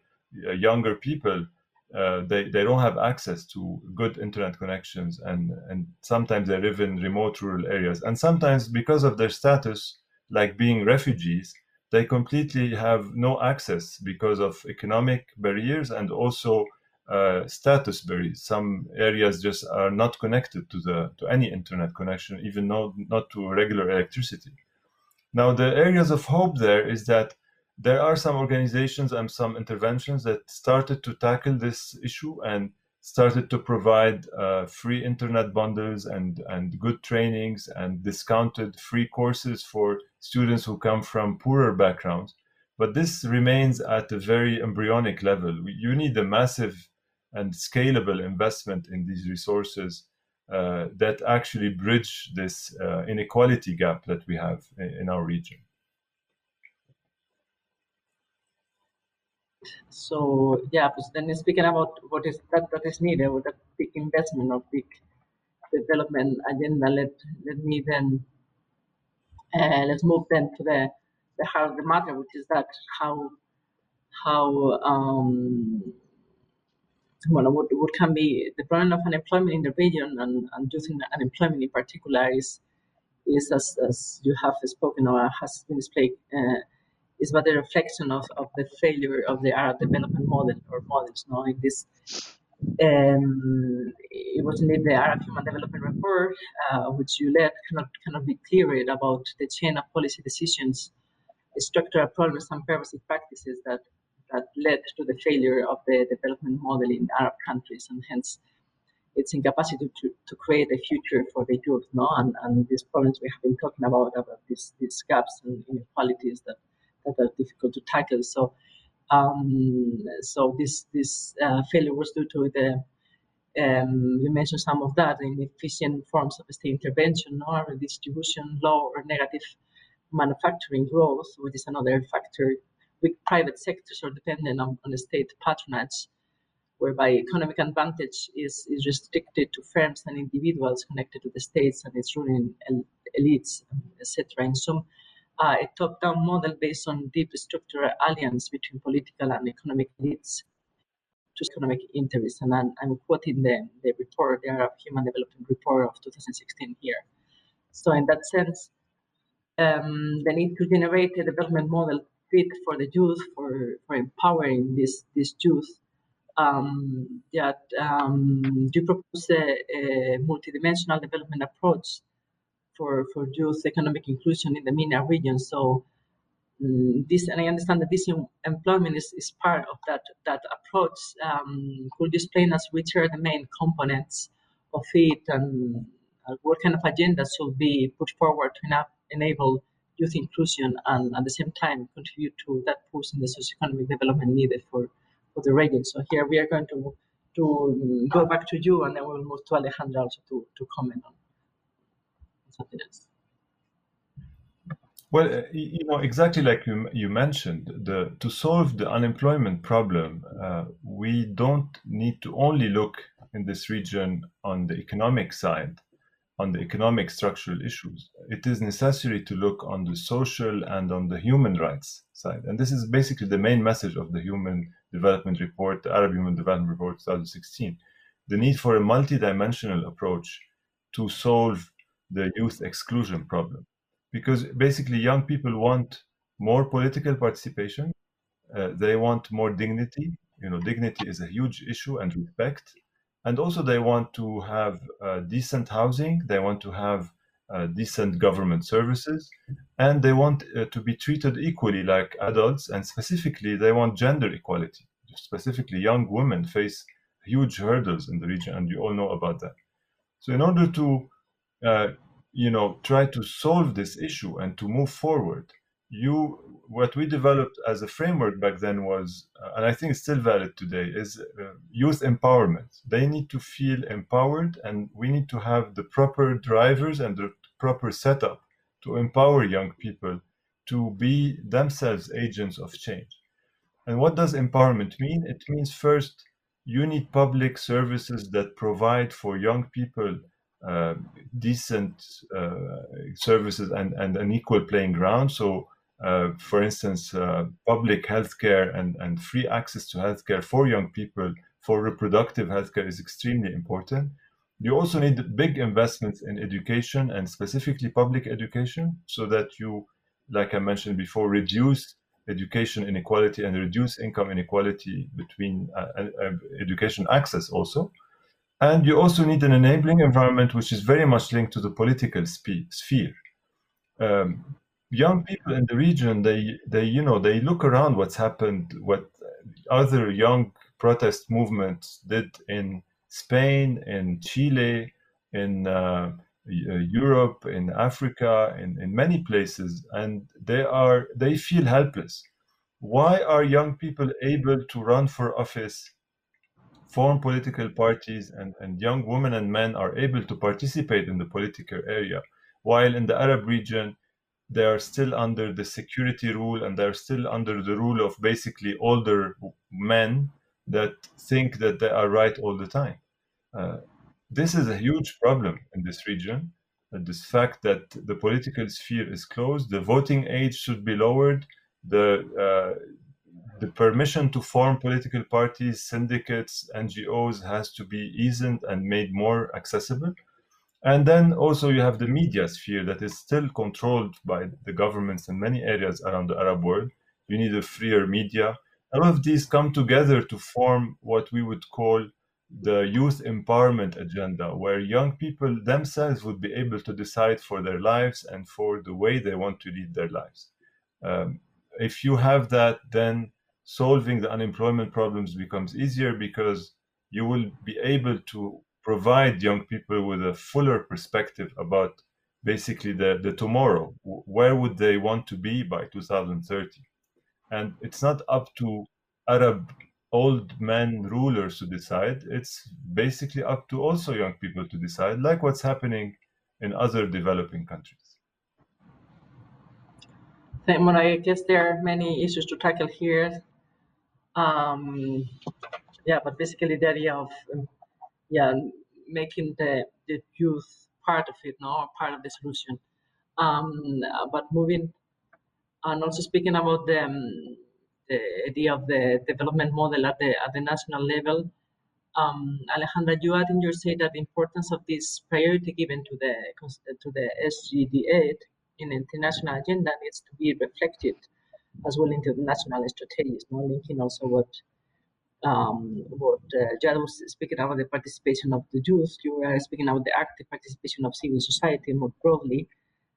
uh, younger people uh, they, they don't have access to good internet connections and, and sometimes they live in remote rural areas. And sometimes because of their status like being refugees they completely have no access because of economic barriers and also uh, status barriers. Some areas just are not connected to the to any internet connection even not not to regular electricity. Now the areas of hope there is that there are some organizations and some interventions that started to tackle this issue and started to provide uh, free internet bundles and, and good trainings and discounted free courses for students who come from poorer backgrounds. But this remains at a very embryonic level. You need a massive and scalable investment in these resources uh, that actually bridge this uh, inequality gap that we have in, in our region. So yeah, but then speaking about what is that that is needed with a big investment or big development agenda, let let me then uh, let's move then to the the heart of the matter, which is that how how um well, what, what can be the problem of unemployment in the region and, and youth unemployment in particular is is as, as you have spoken or has been displayed uh, is but a reflection of, of the failure of the Arab development model or models. No, in this, um, it was indeed the Arab Human Development Report, uh, which you led, cannot cannot be clearer about the chain of policy decisions, structural problems, and pervasive practices that that led to the failure of the development model in Arab countries, and hence its incapacity to, to create a future for the youth, no? And, and these problems we have been talking about, about these, these gaps and inequalities that that are difficult to tackle. So, um, so this this uh, failure was due to the um, you mentioned some of that inefficient forms of state intervention or redistribution, low or negative manufacturing growth, which is another factor. Weak private sectors are dependent on, on the state patronage, whereby economic advantage is, is restricted to firms and individuals connected to the states and its ruling elites, etc. In some a top-down model based on deep structural alliance between political and economic elites to economic interests. And I'm, I'm quoting the, the report, the Arab Human Development Report of 2016 here. So in that sense, um, the need to generate a development model fit for the youth, for, for empowering this, this youth, um, that um, you propose a, a multidimensional development approach for, for youth economic inclusion in the MENA region. So um, this, and I understand that this employment is, is part of that that approach. Um, could you explain us which are the main components of it and uh, what kind of agenda should be put forward to enable youth inclusion and at the same time contribute to that push in the socioeconomic development needed for, for the region. So here we are going to to um, go back to you and then we'll move to Alejandra also to, to comment on Well, uh, you know, exactly like you, you mentioned, the to solve the unemployment problem, uh, we don't need to only look in this region on the economic side, on the economic structural issues. It is necessary to look on the social and on the human rights side. And this is basically the main message of the Human Development Report, the Arab Human Development Report 2016. The need for a multidimensional approach to solve the youth exclusion problem. Because basically young people want more political participation. Uh, they want more dignity. You know dignity is a huge issue and respect. And also they want to have uh, decent housing. They want to have uh, decent government services. And they want uh, to be treated equally like adults. And specifically they want gender equality. Specifically young women face huge hurdles in the region. And you all know about that. So in order to uh, you know, try to solve this issue and to move forward, you what we developed as a framework back then was, uh, and I think it's still valid today, is uh, youth empowerment. They need to feel empowered, and we need to have the proper drivers and the proper setup to empower young people to be themselves agents of change. And what does empowerment mean? It means first, you need public services that provide for young people uh, decent uh, services and, and an equal playing ground. So, uh, for instance, uh, public healthcare and, and free access to healthcare for young people for reproductive healthcare is extremely important. You also need big investments in education and specifically public education so that you, like I mentioned before, reduce education inequality and reduce income inequality between uh, education access also. And you also need an enabling environment which is very much linked to the political sphere. Um, young people in the region, they, they, you know, they look around what's happened, what other young protest movements did in Spain, in Chile, in uh, Europe, in Africa, in, in many places, and they are they feel helpless. Why are young people able to run for office form political parties and, and young women and men are able to participate in the political area, while in the Arab region, they are still under the security rule and they're still under the rule of basically older men that think that they are right all the time. Uh, this is a huge problem in this region. Uh, this fact that the political sphere is closed, the voting age should be lowered, the uh, the permission to form political parties, syndicates, NGOs has to be eased and made more accessible. And then also you have the media sphere that is still controlled by the governments in many areas around the Arab world. You need a freer media. All of these come together to form what we would call the youth empowerment agenda, where young people themselves would be able to decide for their lives and for the way they want to lead their lives. Um, if you have that, then solving the unemployment problems becomes easier because you will be able to provide young people with a fuller perspective about basically the, the tomorrow. Where would they want to be by 2030? And it's not up to Arab old men rulers to decide. It's basically up to also young people to decide, like what's happening in other developing countries. I guess there are many issues to tackle here. Um, yeah, but basically the idea of um, yeah making the the youth part of it, no, part of the solution. Um, but moving and also speaking about the um, the idea of the development model at the at the national level. Um, Alejandra, you had in your say that the importance of this priority given to the to the SDG 8 in the international agenda needs to be reflected as well into the national strategies, no linking also what um, what uh, was speaking about the participation of the youth, you were speaking about the active participation of civil society more broadly.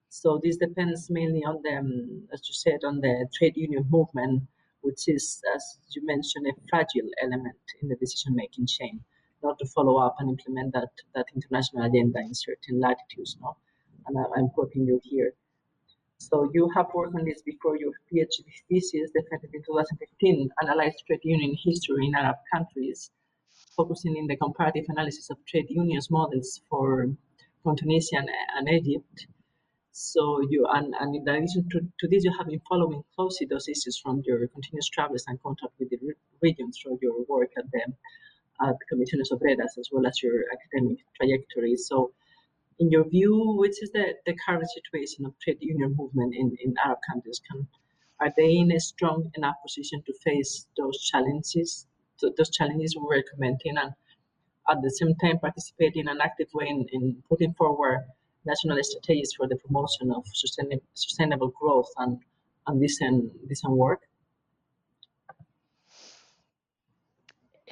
So this depends mainly on the, um, as you said, on the trade union movement, which is, as you mentioned, a fragile element in the decision-making chain, not to follow up and implement that that international agenda in certain latitudes. No, and I, I'm quoting you here. So you have worked on this before your PhD thesis, defended in 2015, analyzed trade union history in Arab countries, focusing in the comparative analysis of trade unions models for, from Tunisia and, and Egypt. So you and, and in addition to, to this, you have been following closely those issues from your continuous travels and contact with the region through your work at the at Comisiones Obreras as well as your academic trajectory. So in your view, which is the, the current situation of trade union movement in, in Arab countries? Can, are they in a strong enough position to face those challenges, those challenges we were commenting, and at the same time participate in an active way in, in putting forward national strategies for the promotion of sustainable, sustainable growth and, and decent, decent work?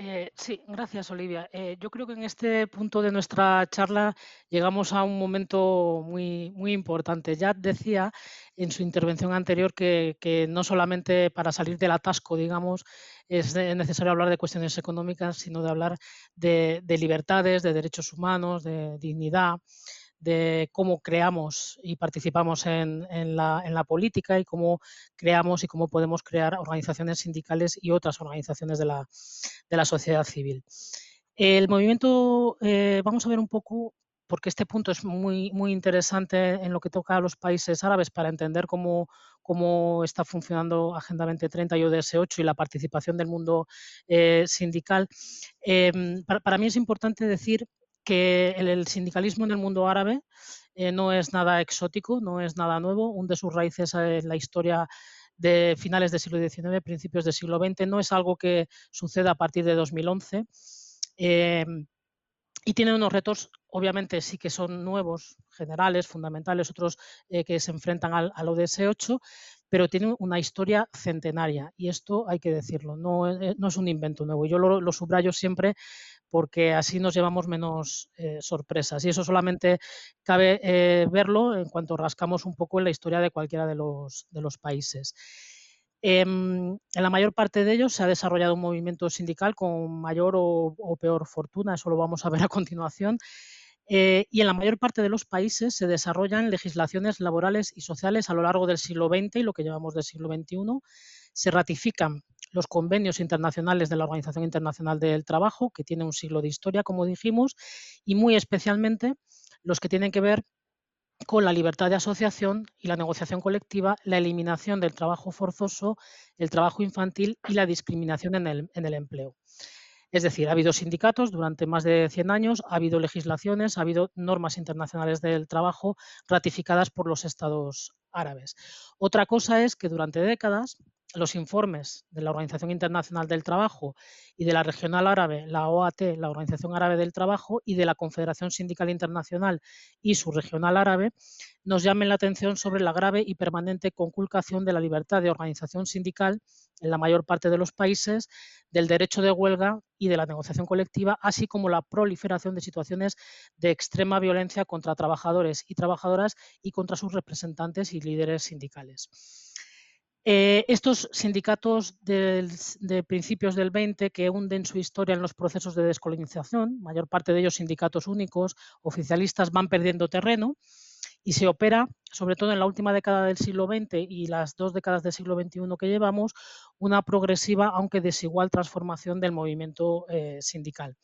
Eh, sí, gracias, Olivia. Eh, yo creo que en este punto de nuestra charla llegamos a un momento muy, muy importante. Ya decía en su intervención anterior que, no solamente para salir del atasco, digamos, es necesario hablar de cuestiones económicas, sino de hablar de, libertades, de derechos humanos, de dignidad, de cómo creamos y participamos en, la, política y cómo creamos y cómo podemos crear organizaciones sindicales y otras organizaciones de la, sociedad civil. El movimiento, eh, vamos a ver un poco, porque este punto es muy, muy interesante en lo que toca a los países árabes para entender cómo, cómo está funcionando Agenda 2030 y ODS 8 y la participación del mundo eh, sindical. Em, para, mí es importante decir que el, sindicalismo en el mundo árabe eh, no es nada exótico, no es nada nuevo. Un de sus raíces en la historia de finales del siglo XIX, principios del siglo XX, no es algo que suceda a partir de 2011. Em, y tiene unos retos, obviamente sí que son nuevos, generales, fundamentales, otros eh, que se enfrentan al, ODS 8, pero tiene una historia centenaria y esto hay que decirlo, no, eh, es un invento nuevo. Yo lo, subrayo siempre porque así nos llevamos menos eh, sorpresas y eso solamente cabe verlo en cuanto rascamos un poco en la historia de cualquiera de los, de los países. Em, en la mayor parte de ellos se ha desarrollado un movimiento sindical con mayor o, peor fortuna, eso lo vamos a ver a continuación. Eh, y en la mayor parte de los países se desarrollan legislaciones laborales y sociales a lo largo del siglo XX y lo que llevamos del siglo XXI. Se ratifican los convenios internacionales de la Organización Internacional del Trabajo, que tiene un siglo de historia, como dijimos, y muy especialmente los que tienen que ver con la libertad de asociación y la negociación colectiva, la eliminación del trabajo forzoso, el trabajo infantil y la discriminación en el, empleo. Es decir, ha habido sindicatos durante más de 100 años, ha habido legislaciones, ha habido normas internacionales del trabajo ratificadas por los estados árabes. Otra cosa es que durante décadas los informes de la Organización Internacional del Trabajo y de la Regional Árabe, la OAT, la Organización Árabe del Trabajo, y de la Confederación Sindical Internacional y su Regional Árabe, nos llamen la atención sobre la grave y permanente conculcación de la libertad de organización sindical en la mayor parte de los países, del derecho de huelga y de la negociación colectiva, así como la proliferación de situaciones de extrema violencia contra trabajadores y trabajadoras y contra sus representantes y líderes sindicales. Eh, estos sindicatos de principios del 20 que hunden su historia en los procesos de descolonización, mayor parte de ellos sindicatos únicos, oficialistas, van perdiendo terreno y se opera, sobre todo en la última década del siglo XX y las dos décadas del siglo XXI que llevamos, una progresiva, aunque desigual, transformación del movimiento eh, sindical.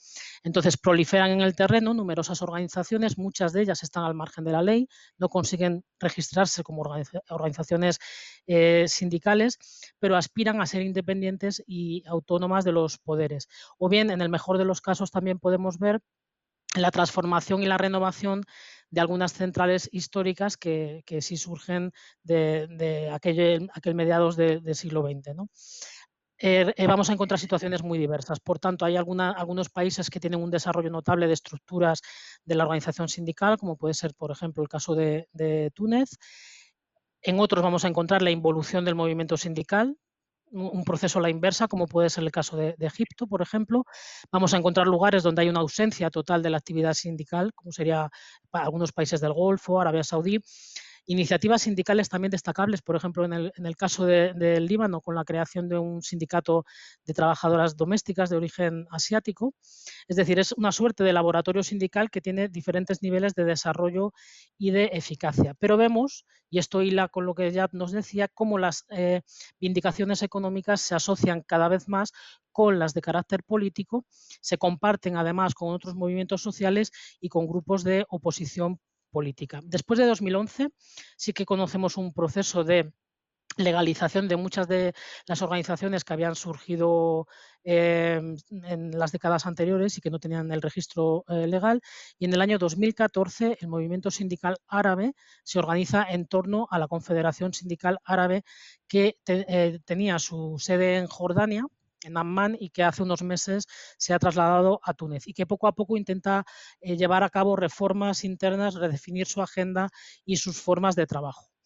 Entonces, proliferan en el terreno numerosas organizaciones, muchas de ellas están al margen de la ley, no consiguen registrarse como organizaciones eh, sindicales, pero aspiran a ser independientes y autónomas de los poderes. O bien, en el mejor de los casos, también podemos ver la transformación y la renovación de algunas centrales históricas que, sí surgen de, aquel, mediados del siglo XX. Eh, eh, vamos a encontrar situaciones muy diversas. Por tanto, hay algunos países que tienen un desarrollo notable de estructuras de la organización sindical, como puede ser, por ejemplo, el caso de, de Túnez. En otros vamos a encontrar la involución del movimiento sindical, un proceso a la inversa, como puede ser el caso de, Egipto, por ejemplo. Vamos a encontrar lugares donde hay una ausencia total de la actividad sindical, como sería algunos países del Golfo, Arabia Saudí. Iniciativas sindicales también destacables, por ejemplo, en el, caso del Líbano, con la creación de un sindicato de trabajadoras domésticas de origen asiático. Es decir, es una suerte de laboratorio sindical que tiene diferentes niveles de desarrollo y de eficacia. Pero vemos, y esto hila con lo que ya nos decía, cómo las eh, vindicaciones económicas se asocian cada vez más con las de carácter político, se comparten además con otros movimientos sociales y con grupos de oposición Después de 2011 sí que conocemos un proceso de legalización de muchas de las organizaciones que habían surgido em, en las décadas anteriores y que no tenían el registro eh, legal. Y en el año 2014 el movimiento sindical árabe se organiza en torno a la Confederación Sindical Árabe que eh, tenía su sede en Jordania en Amman y que hace unos meses se ha trasladado a Túnez y que poco a poco intenta eh, llevar a cabo reformas internas, redefinir su agenda y sus formas de trabajo.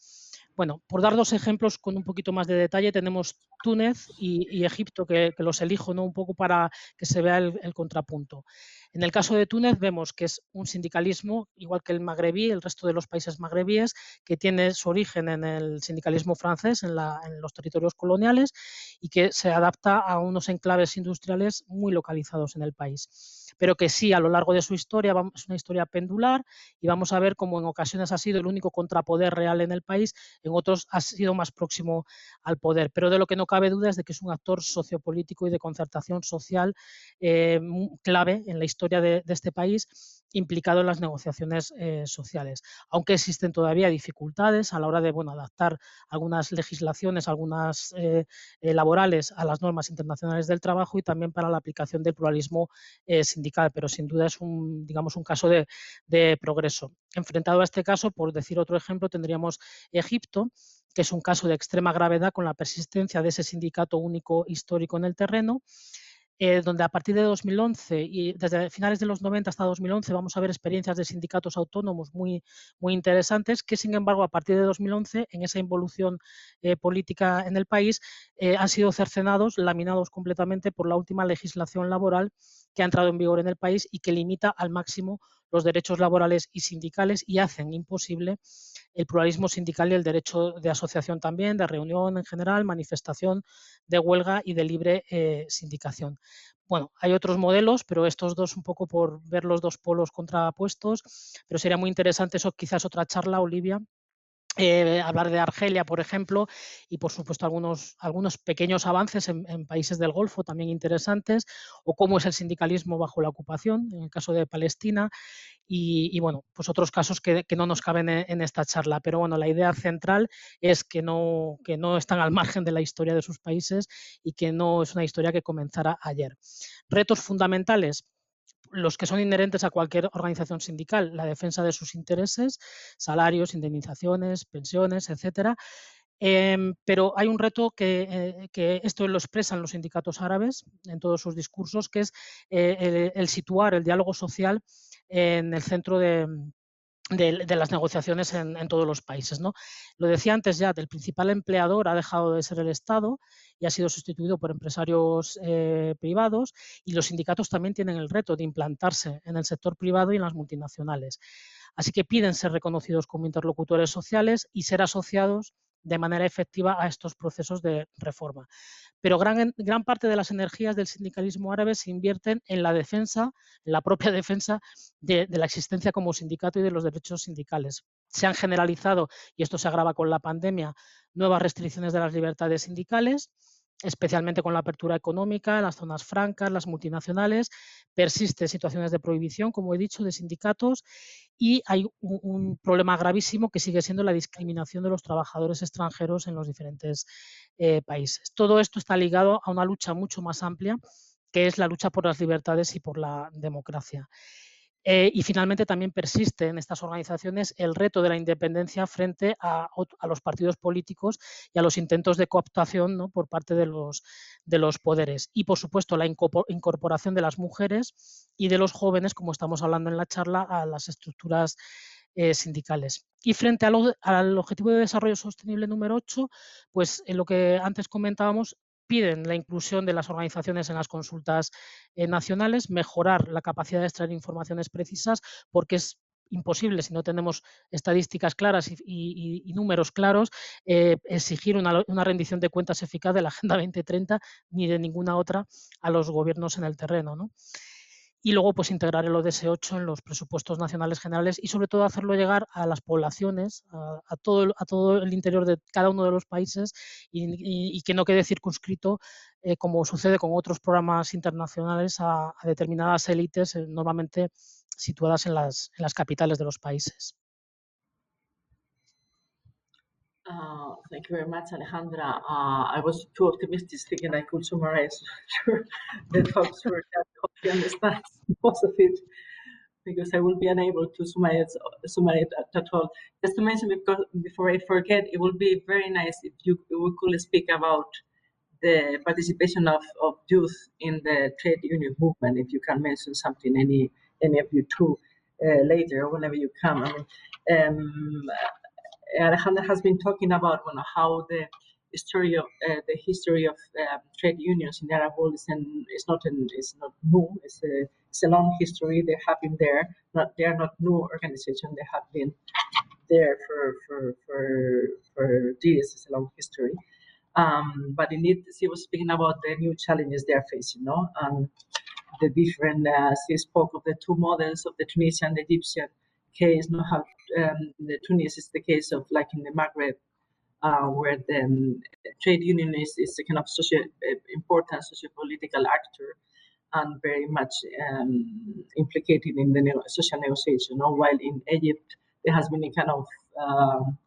Bueno, por dar dos ejemplos con un poquito más de detalle, tenemos Túnez y, Egipto, que, los elijo ¿no? un poco para que se vea el contrapunto. En el caso de Túnez vemos que es un sindicalismo, igual que el magrebí, el resto de los países magrebíes, que tiene su origen en el sindicalismo francés, en, los territorios coloniales, y que se adapta a unos enclaves industriales muy localizados en el país. Pero que sí, a lo largo de su historia, es una historia pendular y vamos a ver cómo en ocasiones ha sido el único contrapoder real en el país, en otros ha sido más próximo al poder. Pero de lo que no cabe duda es de que es un actor sociopolítico y de concertación social eh, clave en la historia historia de, este país implicado en las negociaciones eh, sociales. Aunque existen todavía dificultades a la hora de bueno, adaptar algunas legislaciones, algunas eh, eh, laborales a las normas internacionales del trabajo y también para la aplicación del pluralismo sindical, pero sin duda es un, digamos, un caso de, de progreso. Enfrentado a este caso, por decir otro ejemplo, tendríamos Egipto, que es un caso de extrema gravedad con la persistencia de ese sindicato único histórico en el terreno eh, donde a partir de 2011 y desde finales de los 90 hasta 2011 vamos a ver experiencias de sindicatos autónomos muy, muy interesantes que, sin embargo, a partir de 2011, en esa involución eh, política en el país, eh, han sido cercenados, laminados completamente por la última legislación laboral que ha entrado en vigor en el país y que limita al máximo los derechos laborales y sindicales y hacen imposible el pluralismo sindical y el derecho de asociación también, de reunión en general, manifestación, de huelga y de libre eh, sindicación. Bueno, hay otros modelos, pero estos dos un poco por ver los dos polos contrapuestos, pero sería muy interesante eso, quizás otra charla, Olivia, eh, hablar de Argelia, por ejemplo, y por supuesto algunos, algunos pequeños avances en, países del Golfo también interesantes, o cómo es el sindicalismo bajo la ocupación, en el caso de Palestina, y, bueno, pues otros casos que, no nos caben en, esta charla. Pero bueno, la idea central es que no, que no están al margen de la historia de sus países y que no es una historia que comenzara ayer. Retos fundamentales, los que son inherentes a cualquier organización sindical, la defensa de sus intereses, salarios, indemnizaciones, pensiones, etcétera. Em, pero hay un reto eh, que, esto lo expresan los sindicatos árabes en todos sus discursos, que es eh, el, situar el diálogo social en el centro de, las negociaciones en, todos los países. ¿no? Lo decía antes ya, el principal empleador ha dejado de ser el Estado y ha sido sustituido por empresarios eh, privados y los sindicatos también tienen el reto de implantarse en el sector privado y en las multinacionales. Así que piden ser reconocidos como interlocutores sociales y ser asociados de manera efectiva a estos procesos de reforma. Pero gran, gran parte de las energías del sindicalismo árabe se invierten en la defensa, en la propia defensa de, de la existencia como sindicato y de los derechos sindicales. Se han generalizado, y esto se agrava con la pandemia, nuevas restricciones de las libertades sindicales, especialmente con la apertura económica, las zonas francas, las multinacionales, persisten situaciones de prohibición, como he dicho, de sindicatos y hay un, problema gravísimo que sigue siendo la discriminación de los trabajadores extranjeros en los diferentes eh, países. Todo esto está ligado a una lucha mucho más amplia, que es la lucha por las libertades y por la democracia. Eh, y finalmente también persiste en estas organizaciones el reto de la independencia frente a, los partidos políticos y a los intentos de cooptación ¿no? por parte de los, de los poderes. Y por supuesto la incorporación de las mujeres y de los jóvenes, como estamos hablando en la charla, a las estructuras eh, sindicales. Y frente al objetivo de desarrollo sostenible número 8, pues en lo que antes comentábamos, piden la inclusión de las organizaciones en las consultas eh, nacionales, mejorar la capacidad de extraer informaciones precisas, porque es imposible si no tenemos estadísticas claras y, números claros, eh, exigir una, una, rendición de cuentas eficaz de la Agenda 2030 ni de ninguna otra a los gobiernos en el terreno. ¿no? Y luego pues integrar el ODS 8 en los presupuestos nacionales generales y sobre todo hacerlo llegar a las poblaciones, a, todo, el, a todo el interior de cada uno de los países y, que no quede circunscrito, eh, como sucede con otros programas internacionales, a, determinadas élites eh, normalmente situadas en las, en las capitales de los países. Uh, thank you very much, Alejandra. Uh, I was too optimistic thinking I could summarize the talks for that hope you understand most of it because I will be unable to summarize, summarize at all. Just to mention, because before I forget, it would be very nice if you we could speak about the participation of, of youth in the trade union movement. If you can mention something, any any of you two uh, later, whenever you come. I mean, um, Alejandra has been talking about how the story of uh, the history of um, trade unions in Arab world is, an, is not an, is not new. It's a, it's a long history. They have been there. Not they are not new organization. They have been there for for for for years. It's a long history. Um, but indeed, she was speaking about the new challenges they are facing, no, and the different. Uh, she spoke of the two models of the Tunisian and the Egyptian case. not how um, the Tunis is the case of like in the Maghreb uh, where the um, trade union is, is a kind of socio, uh, important socio-political actor and very much um, implicated in the social negotiation. Or while in Egypt, there has been a kind of um,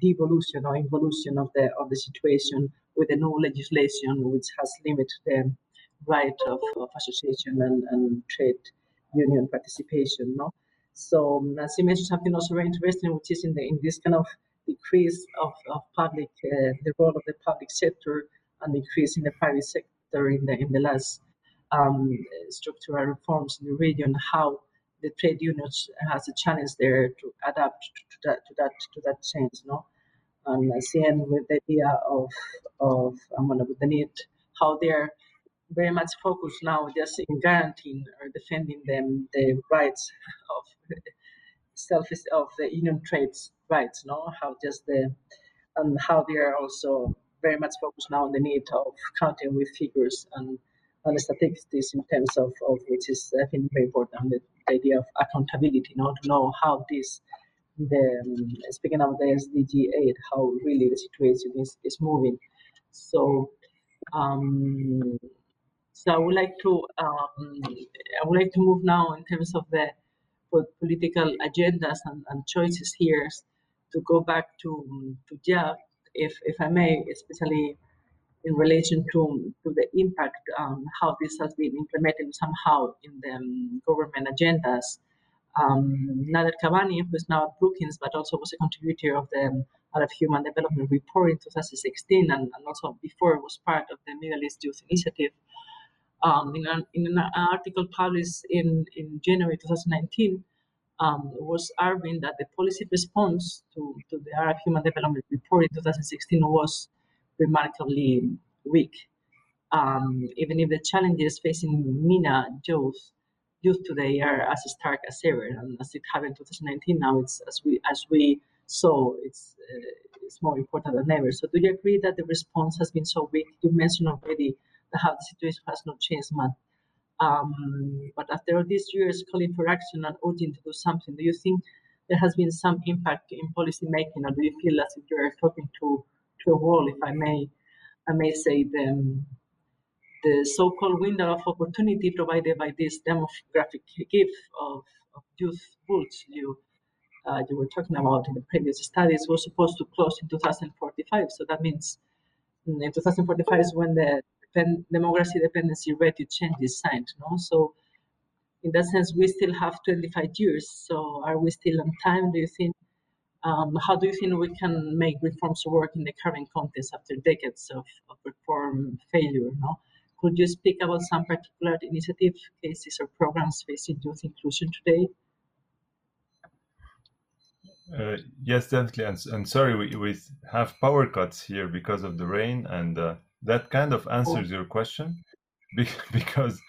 devolution or involution of the of the situation with the new legislation, which has limited the right of, of association and, and trade union participation. No, so um, as you mentioned, something also very interesting, which is in the in this kind of decrease of, of public, uh, the role of the public sector and increase in the private sector in the, in the last um, structural reforms in the region, how the trade unions has a challenge there to adapt to that to that to that change, no? And same with the idea of of um, with the need how they're very much focused now just in guaranteeing or defending them the rights of self of the union trades rights, no? How just the and how they are also very much focused now on the need of counting with figures and and statistics in terms of, of which is I think very important the, the idea of accountability, know, to know how this the um, speaking of the SDG 8, how really the situation is, is moving. So um, so I would like to um, I would like to move now in terms of the political agendas and, and choices here to go back to to Jad, if if I may, especially in relation to to the impact um, how this has been implemented somehow in the um, government agendas. Um, Nader Kabbani, who is now at Brookings, but also was a contributor of the Arab Human Development Report in 2016, and, and also before was part of the Middle East Youth Initiative. Um, in, an, in, an, article published in, in January 2019, um, was arguing that the policy response to, to the Arab Human Development Report in 2016 was remarkably weak. Um, even if the challenges facing MENA youth, youth today are as stark as ever, and as it happened in 2019, now it's as we as we saw, it's uh, it's more important than ever. So, do you agree that the response has been so weak? You mentioned already how the situation has not changed much um, but after all these years calling for action and urging to do something, do you think there has been some impact in policy making, or do you feel as if you are talking to, to a wall, if I may, I may say, the, the so-called window of opportunity provided by this demographic gift of, of youth boots you uh, you were talking about in the previous studies was supposed to close in 2045. So that means mm, in 2045 is when the depend, demography dependency rate change is signed. No? So in that sense, we still have 25 years. So are we still on time? Do you think? Um, how do you think we can make reforms work in the current context after decades of, of reform failure? No? Could you speak about some particular initiative cases or programs facing youth inclusion today? Uh, yes, definitely. And, and sorry, we, we have power cuts here because of the rain, and uh, that kind of answers your question because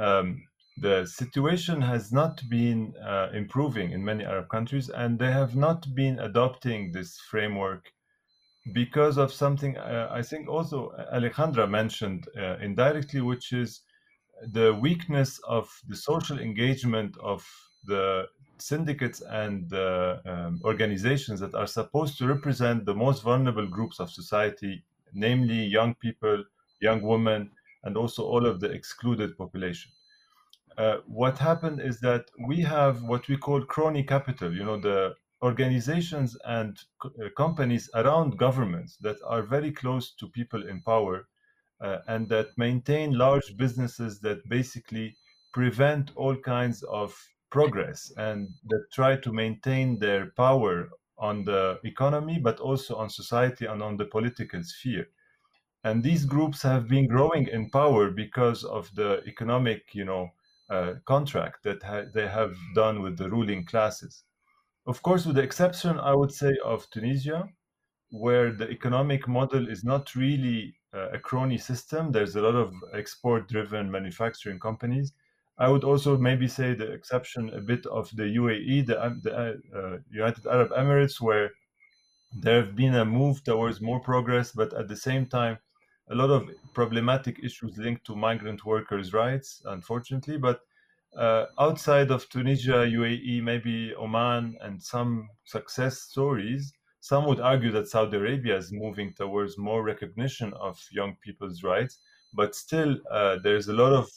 um, the situation has not been uh, improving in many Arab countries, and they have not been adopting this framework because of something uh, I think also Alejandra mentioned uh, indirectly, which is the weakness of the social engagement of the syndicates and um, organizations that are supposed to represent the most vulnerable groups of society namely young people, young women, and also all of the excluded population. Uh, what happened is that we have what we call crony capital, you know, the organizations and co- uh, companies around governments that are very close to people in power uh, and that maintain large businesses that basically prevent all kinds of progress and that try to maintain their power on the economy, but also on society and on the political sphere. And these groups have been growing in power because of the economic, you know, uh, contract that ha- they have done with the ruling classes. of course, with the exception, I would say, of Tunisia, where the economic model is not really uh, a crony system. There's a lot of export-driven manufacturing companies. I would also maybe say the exception a bit of the UAE, the, um, the uh, United Arab Emirates, where there have been a move towards more progress, but at the same time, a lot of problematic issues linked to migrant workers' rights, unfortunately. But uh, outside of Tunisia, UAE, maybe Oman, and some success stories, some would argue that Saudi Arabia is moving towards more recognition of young people's rights, but still uh, there's a lot of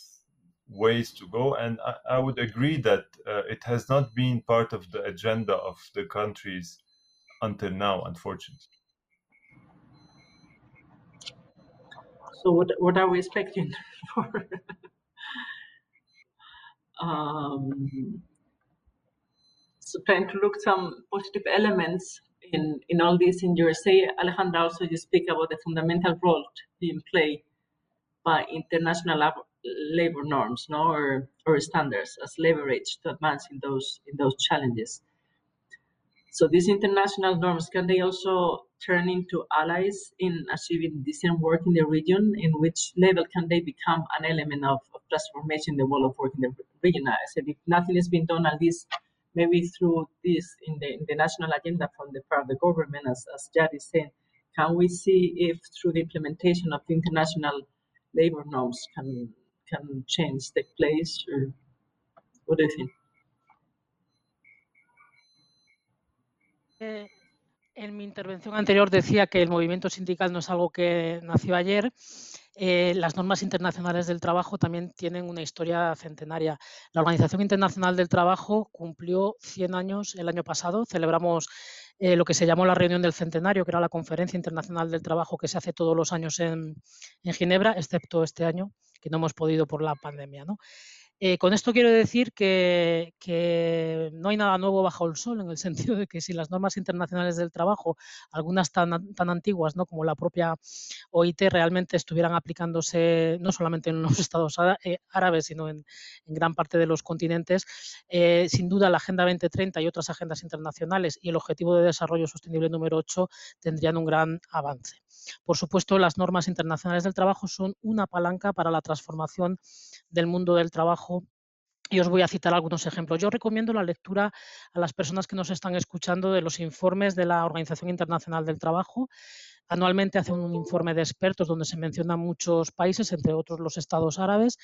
ways to go. And I, I would agree that uh, it has not been part of the agenda of the countries until now, unfortunately. So what what are we expecting for? um, so trying to look some positive elements in, in all this in your say, Alejandra, also you speak about the fundamental role being played by international labor norms no, or, or standards as leverage to advance in those in those challenges. So these international norms can they also turn into allies in achieving decent work in the region? In which level can they become an element of, of transformation in the world of work in the region? I said if nothing is being done at least maybe through this in the, in the national agenda from the part of the government, as, as Jad is saying, can we see if through the implementation of international labor norms can can change take place or what do you think? Eh, en mi intervención anterior decía que el movimiento sindical no es algo que nació ayer Eh, las normas internacionales del trabajo también tienen una historia centenaria. La Organización Internacional del Trabajo cumplió 100 años el año pasado. Celebramos eh, lo que se llamó la reunión del centenario, que era la Conferencia Internacional del Trabajo que se hace todos los años en, en Ginebra, excepto este año, que no hemos podido por la pandemia. ¿no? Eh, con esto quiero decir que, no hay nada nuevo bajo el sol, en el sentido de que si las normas internacionales del trabajo, algunas tan, antiguas como la propia OIT, realmente estuvieran aplicándose no solamente en los estados eh, árabes, sino en, gran parte de los continentes, eh, sin duda la Agenda 2030 y otras agendas internacionales y el Objetivo de Desarrollo Sostenible número 8 tendrían un gran avance. Por supuesto, las normas internacionales del trabajo son una palanca para la transformación del mundo del trabajo y os voy a citar algunos ejemplos. Yo recomiendo la lectura a las personas que nos están escuchando de los informes de la Organización Internacional del Trabajo. Anualmente hacen un informe de expertos donde se mencionan muchos países, entre otros los estados árabes,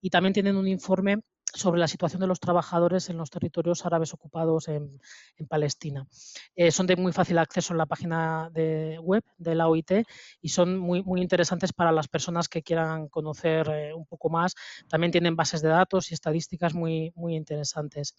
y también tienen un informe sobre la situación de los trabajadores en los territorios árabes ocupados en, Palestina. Eh, son de muy fácil acceso en la página de web de la OIT y son muy, muy interesantes para las personas que quieran conocer eh, un poco más. También tienen bases de datos y estadísticas muy, muy interesantes.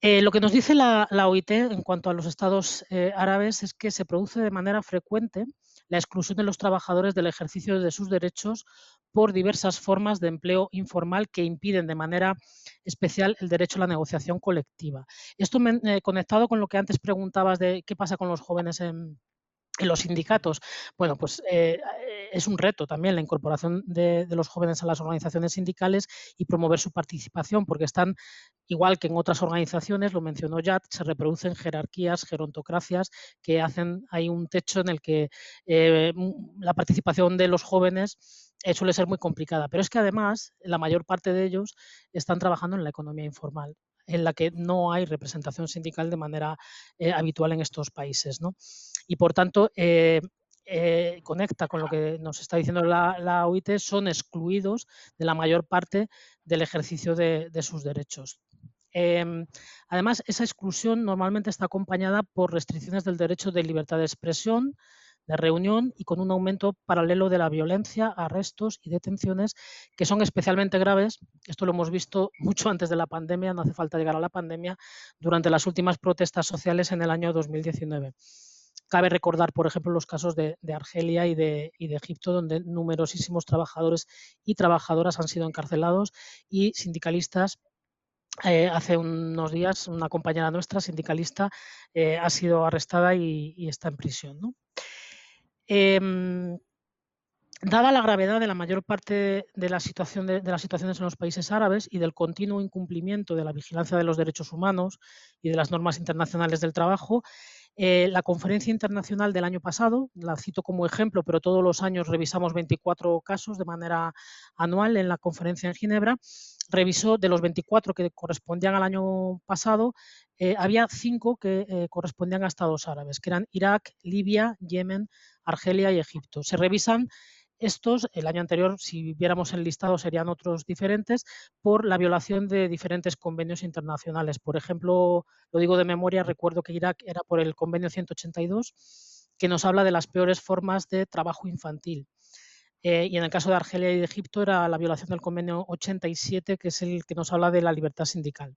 Eh, lo que nos dice la, OIT en cuanto a los estados árabes es que se produce de manera frecuente la exclusión de los trabajadores del ejercicio de sus derechos por diversas formas de empleo informal que impiden de manera especial el derecho a la negociación colectiva. Esto eh, conectado con lo que antes preguntabas de qué pasa con los jóvenes en, los sindicatos. Bueno, pues eh, es un reto también la incorporación de, los jóvenes a las organizaciones sindicales y promover su participación, porque están, igual que en otras organizaciones, lo mencionó Yad, se reproducen jerarquías, gerontocracias, que hacen ahí un techo en el que eh, la participación de los jóvenes eh, suele ser muy complicada. Pero es que además la mayor parte de ellos están trabajando en la economía informal en la que no hay representación sindical de manera eh, habitual en estos países. ¿no? Y por tanto, eh, conecta con lo que nos está diciendo la, OIT, son excluidos de la mayor parte del ejercicio de, de sus derechos. Em, además, esa exclusión normalmente está acompañada por restricciones del derecho de libertad de expresión, de reunión y con un aumento paralelo de la violencia, arrestos y detenciones que son especialmente graves. Esto lo hemos visto mucho antes de la pandemia, no hace falta llegar a la pandemia, durante las últimas protestas sociales en el año 2019. Cabe recordar, por ejemplo, los casos de, Argelia y de, Egipto, donde numerosísimos trabajadores y trabajadoras han sido encarcelados y sindicalistas eh, hace unos días una compañera nuestra, sindicalista, eh, ha sido arrestada y, está en prisión. Em, Dada la gravedad de la mayor parte de, de, las situaciones en los países árabes y del continuo incumplimiento de la vigilancia de los derechos humanos y de las normas internacionales del trabajo, eh, la conferencia internacional del año pasado, la cito como ejemplo, pero todos los años revisamos 24 casos de manera anual en la conferencia en Ginebra, revisó de los 24 que correspondían al año pasado, eh, había cinco que eh, correspondían a estados árabes, que eran Irak, Libia, Yemen, Argelia y Egipto. Se revisan estos, el año anterior, si viéramos el listado, serían otros diferentes por la violación de diferentes convenios internacionales. Por ejemplo, lo digo de memoria, recuerdo que Irak era por el convenio 182, que nos habla de las peores formas de trabajo infantil. Eh, y en el caso de Argelia y de Egipto era la violación del convenio 87, que es el que nos habla de la libertad sindical.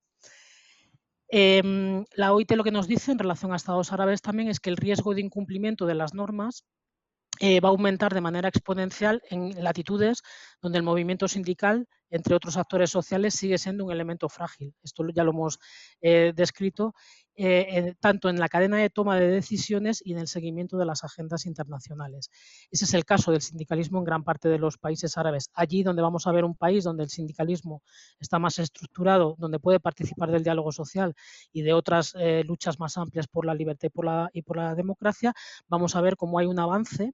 Em, la OIT lo que nos dice en relación a Estados árabes también es que el riesgo de incumplimiento de las normas eh, va a aumentar de manera exponencial en latitudes donde el movimiento sindical, entre otros actores sociales, sigue siendo un elemento frágil. Esto ya lo hemos eh, descrito eh, tanto en la cadena de toma de decisiones y en el seguimiento de las agendas internacionales. Ese es el caso del sindicalismo en gran parte de los países árabes. Allí donde vamos a ver un país donde el sindicalismo está más estructurado, donde puede participar del diálogo social y de otras luchas más amplias por la libertad y por la democracia, vamos a ver cómo hay un avance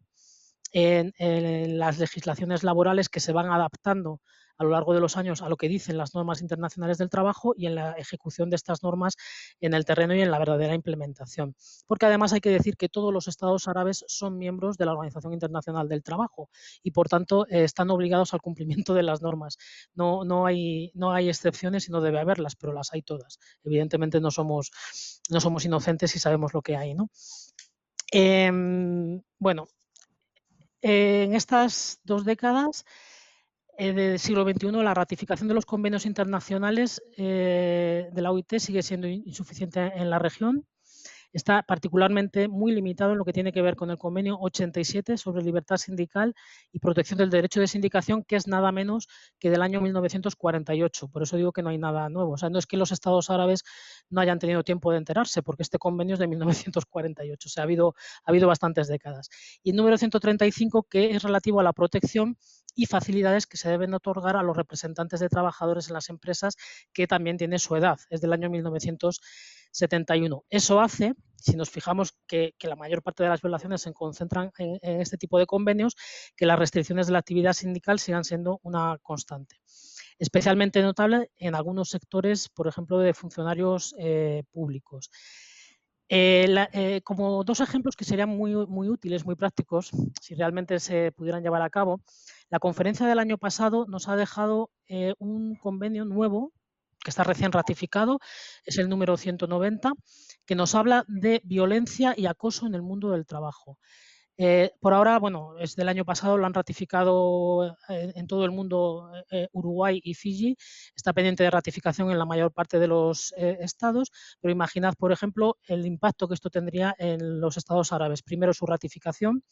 en, las legislaciones laborales que se van adaptando a lo largo de los años a lo que dicen las normas internacionales del trabajo y en la ejecución de estas normas en el terreno y en la verdadera implementación. Porque además hay que decir que todos los estados árabes son miembros de la Organización Internacional del Trabajo y por tanto eh, están obligados al cumplimiento de las normas. No, no, hay, no hay excepciones y no debe haberlas, pero las hay todas. Evidentemente no somos, no somos inocentes y sabemos lo que hay. ¿no? Em, bueno, en estas dos décadas eh, del siglo XXI, la ratificación de los convenios internacionales eh, de la OIT sigue siendo insuficiente en la región está particularmente muy limitado en lo que tiene que ver con el convenio 87 sobre libertad sindical y protección del derecho de sindicación, que es nada menos que del año 1948. Por eso digo que no hay nada nuevo. O sea, no es que los estados árabes no hayan tenido tiempo de enterarse, porque este convenio es de 1948. O sea, ha habido, ha habido bastantes décadas. Y el número 135, que es relativo a la protección y facilidades que se deben otorgar a los representantes de trabajadores en las empresas, que también tiene su edad, es del año 1971. Eso hace, si nos fijamos que, la mayor parte de las violaciones se concentran en, este tipo de convenios, que las restricciones de la actividad sindical sigan siendo una constante. Especialmente notable en algunos sectores, por ejemplo, de funcionarios eh, públicos. Eh, eh, como dos ejemplos que serían muy, útiles, muy prácticos, si realmente se pudieran llevar a cabo, la conferencia del año pasado nos ha dejado un convenio nuevo que está recién ratificado, es el número 190, que nos habla de violencia y acoso en el mundo del trabajo. Eh, por ahora, bueno, es del año pasado, lo han ratificado eh, en, todo el mundo Uruguay y Fiji. Está pendiente de ratificación en la mayor parte de los estados, pero imaginad, por ejemplo, el impacto que esto tendría en los estados árabes. Primero, su ratificación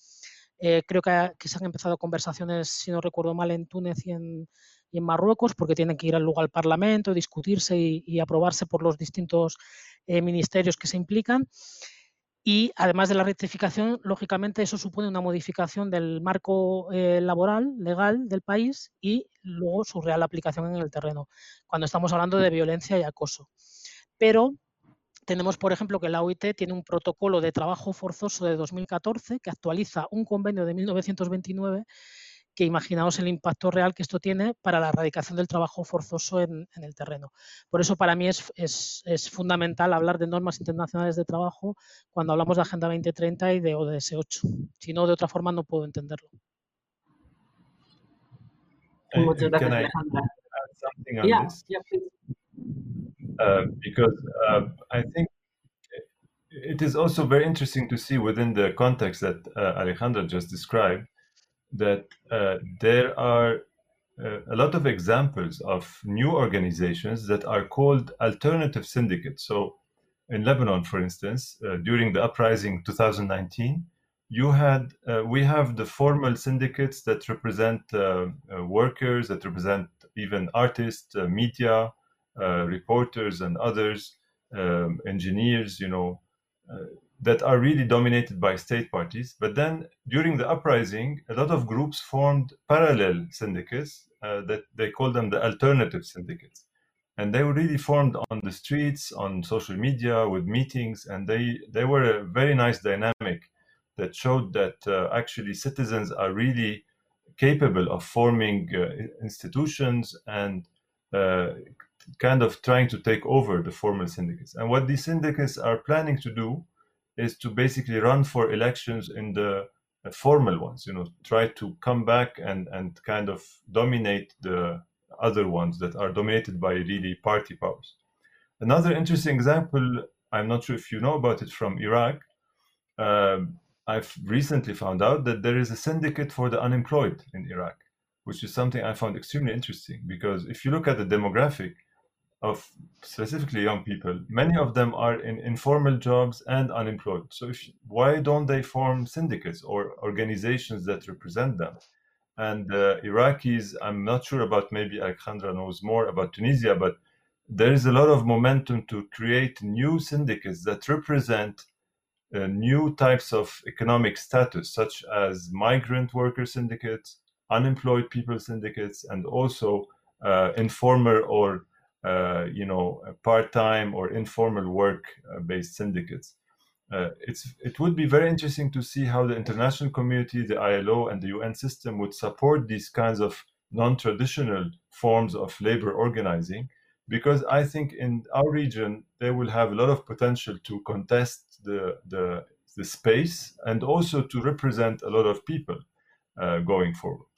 eh, creo que, se han empezado conversaciones, si no recuerdo mal, en Túnez y en, Marruecos, porque tienen que ir luego al Parlamento, discutirse y, aprobarse por los distintos eh, ministerios que se implican. Y además de la rectificación, lógicamente eso supone una modificación del marco eh, laboral, legal del país y luego su real aplicación en el terreno, cuando estamos hablando de violencia y acoso. Pero tenemos, por ejemplo, que la OIT tiene un protocolo de trabajo forzoso de 2014 que actualiza un convenio de 1929 que imaginaos el impacto real que esto tiene para la erradicación del trabajo forzoso en, el terreno. Por eso para mí es, es, fundamental hablar de normas internacionales de trabajo cuando hablamos de Agenda 2030 y de ODS 8. Si no, de otra forma no puedo entenderlo. Muchas gracias, Alejandra. Uh, because uh, I think it is also very interesting to see within the context that uh, Alejandra just described that uh, there are uh, a lot of examples of new organizations that are called alternative syndicates. So, in Lebanon, for instance, during the uprising 2019, you had we have the formal syndicates that represent workers, that represent even artists, media, uh, reporters and others, um, engineers, you know, uh, that are really dominated by state parties. But then during the uprising, a lot of groups formed parallel syndicates uh, that they call them the alternative syndicates. And they were really formed on the streets, on social media, with meetings, and they, they were a very nice dynamic that showed that uh, actually citizens are really capable of forming uh, institutions and uh, kind of trying to take over the formal syndicates. And what these syndicates are planning to do is to basically run for elections in the uh, formal ones, you know, try to come back and, and kind of dominate the other ones that are dominated by really party powers. Another interesting example, I'm not sure if you know about it from Iraq. Um, I've recently found out that there is a syndicate for the unemployed in Iraq, which is something I found extremely interesting because if you look at the demographic, of specifically young people, many of them are in informal jobs and unemployed. So if, why don't they form syndicates or organizations that represent them? And uh, Iraqis, I'm not sure about maybe Alejandra knows more about Tunisia, but there is a lot of momentum to create new syndicates that represent uh, new types of economic status, such as migrant worker syndicates, unemployed people syndicates, and also uh, informal or you know, part-time or informal work-based syndicates. Uh, it's, it would be very interesting to see how the international community, the ILO, and the UN system would support these kinds of non-traditional forms of labor organizing, because I think in our region they will have a lot of potential to contest the the, the space and also to represent a lot of people uh, going forward.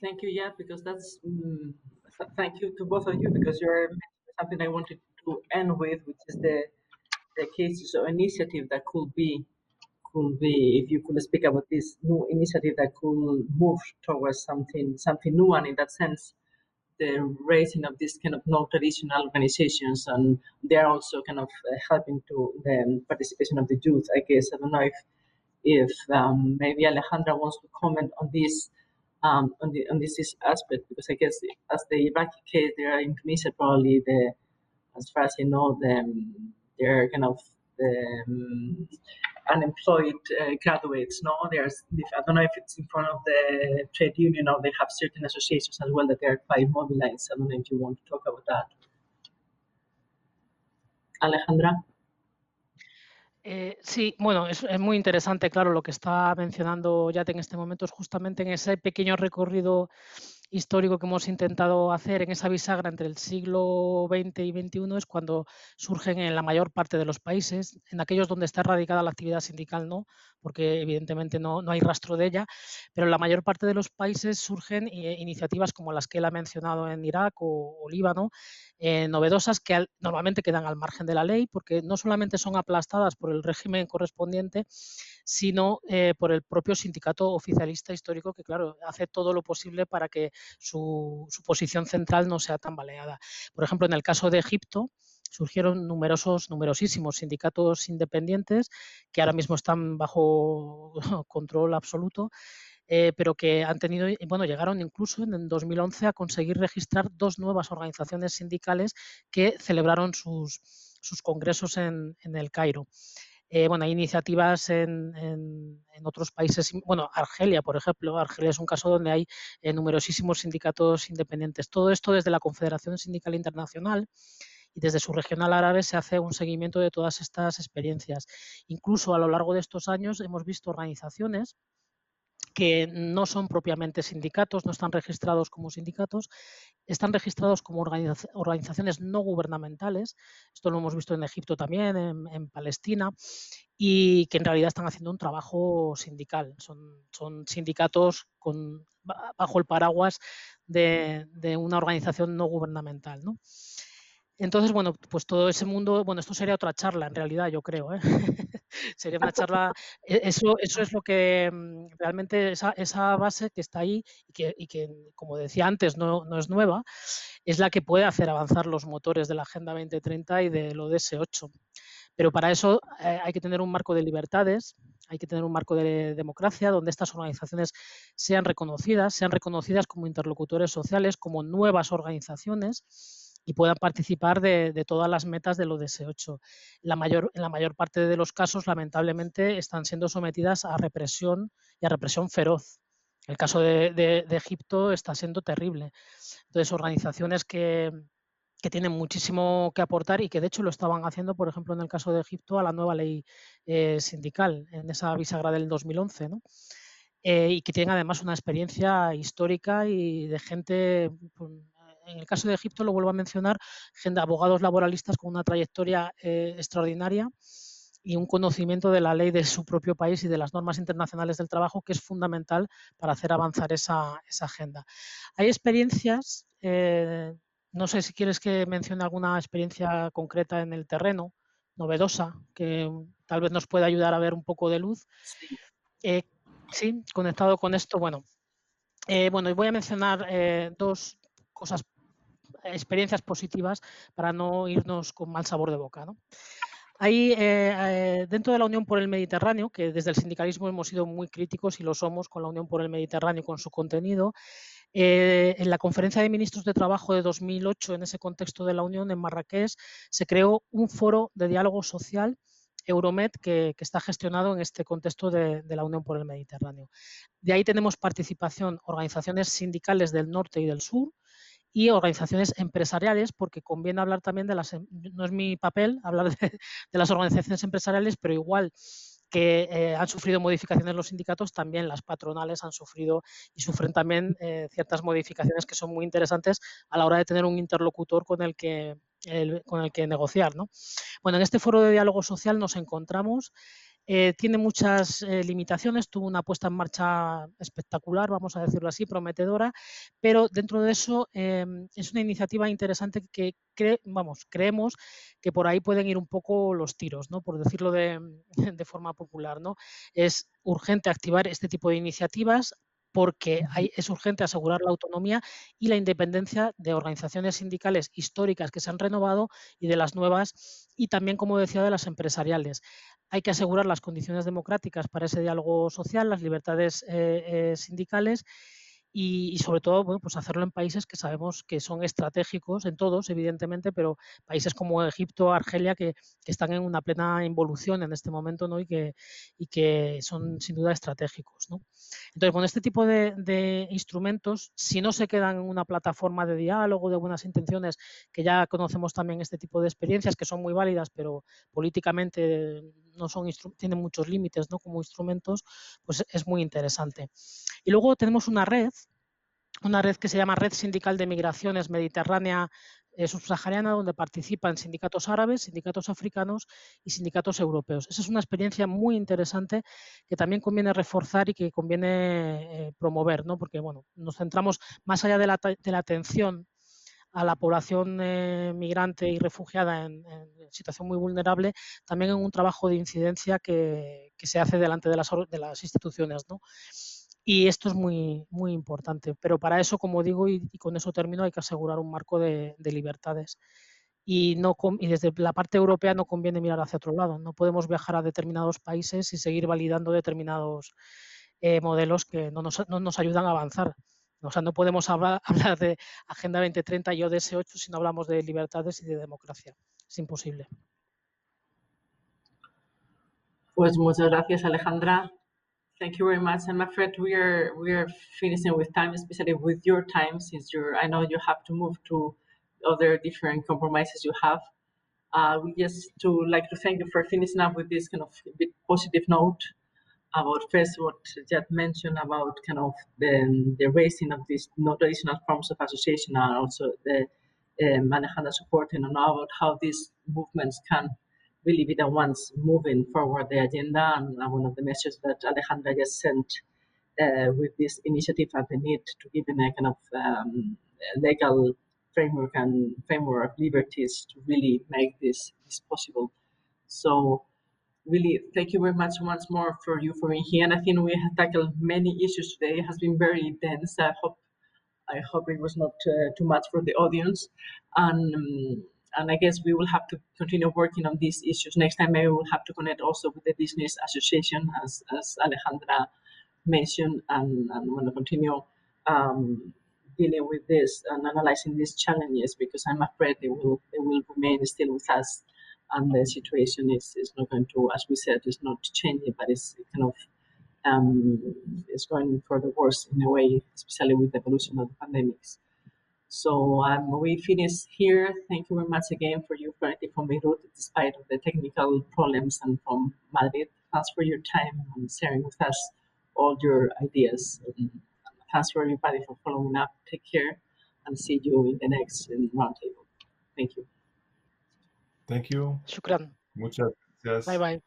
Thank you, yeah, because that's mm, thank you to both of you because you're something I wanted to end with, which is the the cases or initiative that could be could be if you could speak about this new initiative that could move towards something something new and in that sense the raising of this kind of non-traditional organizations and they're also kind of uh, helping to the participation of the youth i guess. I don't know if if um, maybe alejandra wants to comment on this um, on, the, on this aspect because I guess as the Iraqi case, there are in Tunisia probably the, as far as I know, the, they're kind of the um, unemployed uh, graduates. No, there's I don't know if it's in front of the trade union or they have certain associations as well that they are quite mobilized. I don't know if you want to talk about that, Alejandra. Eh, sí, bueno, es, muy interesante, claro, lo que está mencionando Yate en este momento es justamente en ese pequeño recorrido histórico que hemos intentado hacer en esa bisagra entre el siglo XX y XXI es cuando surgen en la mayor parte de los países, en aquellos donde está radicada la actividad sindical no, porque evidentemente no, no hay rastro de ella, pero en la mayor parte de los países surgen eh, iniciativas como las que él ha mencionado en Irak o, Líbano, eh, novedosas que normalmente quedan al margen de la ley, porque no solamente son aplastadas por el régimen correspondiente, sino eh, por el propio sindicato oficialista histórico que, claro, hace todo lo posible para que su, su posición central no sea tan baleada. Por ejemplo, en el caso de Egipto, surgieron numerosos, numerosísimos sindicatos independientes que ahora mismo están bajo control absoluto, eh, pero que han tenido, bueno, llegaron incluso en 2011 a conseguir registrar dos nuevas organizaciones sindicales que celebraron sus, sus congresos en, en el Cairo. Eh, bueno, hay iniciativas en, otros países, bueno, Argelia, por ejemplo, Argelia es un caso donde hay eh, numerosísimos sindicatos independientes. Todo esto desde la Confederación Sindical Internacional y desde su regional árabe se hace un seguimiento de todas estas experiencias. Incluso a lo largo de estos años hemos visto organizaciones que no son propiamente sindicatos, no están registrados como sindicatos, están registrados como organizaciones no gubernamentales, esto lo hemos visto en Egipto también, en, Palestina, y que en realidad están haciendo un trabajo sindical, son, sindicatos bajo el paraguas de, de una organización no gubernamental. ¿no? Entonces, bueno, pues todo ese mundo, bueno, esto sería otra charla en realidad, yo creo, ¿eh? sería una charla, e, eso, eso es lo que mm, realmente esa, esa base que está ahí y que, y que como decía antes, no, no, es nueva, es la que puede hacer avanzar los motores de la Agenda 2030 y del ODS 8. Pero para eso eh, hay que tener un marco de libertades, hay que tener un marco de democracia donde estas organizaciones sean reconocidas, sean reconocidas como interlocutores sociales, como nuevas organizaciones y puedan participar de, todas las metas de lo DS8. La mayor, en la mayor parte de los casos, lamentablemente, están siendo sometidas a represión y a represión feroz. El caso de Egipto está siendo terrible. Entonces, organizaciones que, que tienen muchísimo que aportar y que de hecho lo estaban haciendo, por ejemplo, en el caso de Egipto, a la nueva ley eh, sindical, en esa bisagra del 2011, ¿no? Eh, y que tienen además una experiencia histórica y de gente, pues, en el caso de Egipto lo vuelvo a mencionar, abogados laboralistas con una trayectoria eh, extraordinaria y un conocimiento de la ley de su propio país y de las normas internacionales del trabajo que es fundamental para hacer avanzar esa, esa agenda. Hay experiencias no sé si quieres que mencione alguna experiencia concreta en el terreno, novedosa, que tal vez nos pueda ayudar a ver un poco de luz. Sí, eh, conectado con esto, bueno, eh, bueno, voy a mencionar eh, dos cosas, experiencias positivas para no irnos con mal sabor de boca. ¿no? Hay dentro de la Unión por el Mediterráneo, que desde el sindicalismo hemos sido muy críticos y lo somos con la Unión por el Mediterráneo, con su contenido, eh, en la conferencia de ministros de trabajo de 2008, en ese contexto de la Unión, en Marrakech, se creó un foro de diálogo social Euromed que, está gestionado en este contexto de, la Unión por el Mediterráneo. De ahí tenemos participación organizaciones sindicales del norte y del sur y organizaciones empresariales, porque conviene hablar también de las, em, no es mi papel hablar de, de las organizaciones empresariales, pero igual que eh, han sufrido modificaciones los sindicatos, también las patronales han sufrido y sufren también eh, ciertas modificaciones que son muy interesantes a la hora de tener un interlocutor con el que, con el que negociar. ¿no? Bueno, en este foro de diálogo social nos encontramos eh, tiene muchas eh, limitaciones, tuvo una puesta en marcha espectacular, vamos a decirlo así, prometedora, pero dentro de eso em, es una iniciativa interesante que vamos, creemos que por ahí pueden ir un poco los tiros, ¿no? por decirlo de, de forma popular. ¿no? Es urgente activar este tipo de iniciativas, porque es urgente asegurar la autonomía y la independencia de organizaciones sindicales históricas que se han renovado y de las nuevas y también, como decía, de las empresariales. Hay que asegurar las condiciones democráticas para ese diálogo social, las libertades eh, eh, sindicales y, sobre todo bueno, pues hacerlo en países que sabemos que son estratégicos, en todos evidentemente, pero países como Egipto, Argelia, que, están en una plena involución en este momento ¿no? y, que, y que son sin duda estratégicos. ¿no? Entonces, con este tipo de, instrumentos, si no se quedan en una plataforma de diálogo, de buenas intenciones, que ya conocemos también este tipo de experiencias que son muy válidas, pero políticamente no son tienen muchos límites ¿no? como instrumentos, pues es muy interesante. Y luego tenemos una red, una red que se llama Red Sindical de Migraciones Mediterránea eh, Subsahariana, donde participan sindicatos árabes, sindicatos africanos y sindicatos europeos. Esa es una experiencia muy interesante que también conviene reforzar y que conviene eh, promover, ¿no? porque bueno, nos centramos más allá de la, de la atención a la población eh, migrante y refugiada en, situación muy vulnerable, también en un trabajo de incidencia que, se hace delante de las, de las instituciones. ¿no? Y esto es muy, muy importante. Pero para eso, como digo, y, con eso termino, hay que asegurar un marco de, libertades. Y, no, y desde la parte europea no conviene mirar hacia otro lado. No podemos viajar a determinados países y seguir validando determinados eh, modelos que no nos, no nos ayudan a avanzar. O sea, no podemos hablar, hablar de Agenda 2030 y ODS 8 si no hablamos de libertades y de democracia. Es imposible. Pues muchas gracias, Alejandra. Thank you very much. I'm afraid we are we are finishing with time, especially with your time, since you're. I know you have to move to other different compromises you have. Uh, we just to like to thank you for finishing up with this kind of bit positive note about first what Jad mentioned about kind of the, the raising of these non-traditional forms of association and also the um, Alejandra supporting on about how these movements can really be the ones moving forward the agenda and one of the messages that Alejandra just sent uh, with this initiative and the need to give in a kind of um, legal framework and framework of liberties to really make this, this possible. So really thank you very much once more for you for being here. And I think we have tackled many issues today. It has been very dense. I hope I hope it was not uh, too much for the audience. And um, and I guess we will have to continue working on these issues. Next time, maybe we'll have to connect also with the business association, as, as Alejandra mentioned, and, and want to continue um, dealing with this and analyzing these challenges because I'm afraid they will they will remain still with us and the situation is, is not going to, as we said, is not changing, but it's kind of um, it's going for the worse in a way, especially with the evolution of the pandemics. So um, we finish here. Thank you very much again for your connecting from Beirut, despite of the technical problems, and from Madrid. Thanks for your time and sharing with us all your ideas. And thanks for everybody for following up. Take care and see you in the next roundtable. Thank you. Thank you. Shukran. Muchas gracias. Bye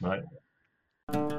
bye. bye.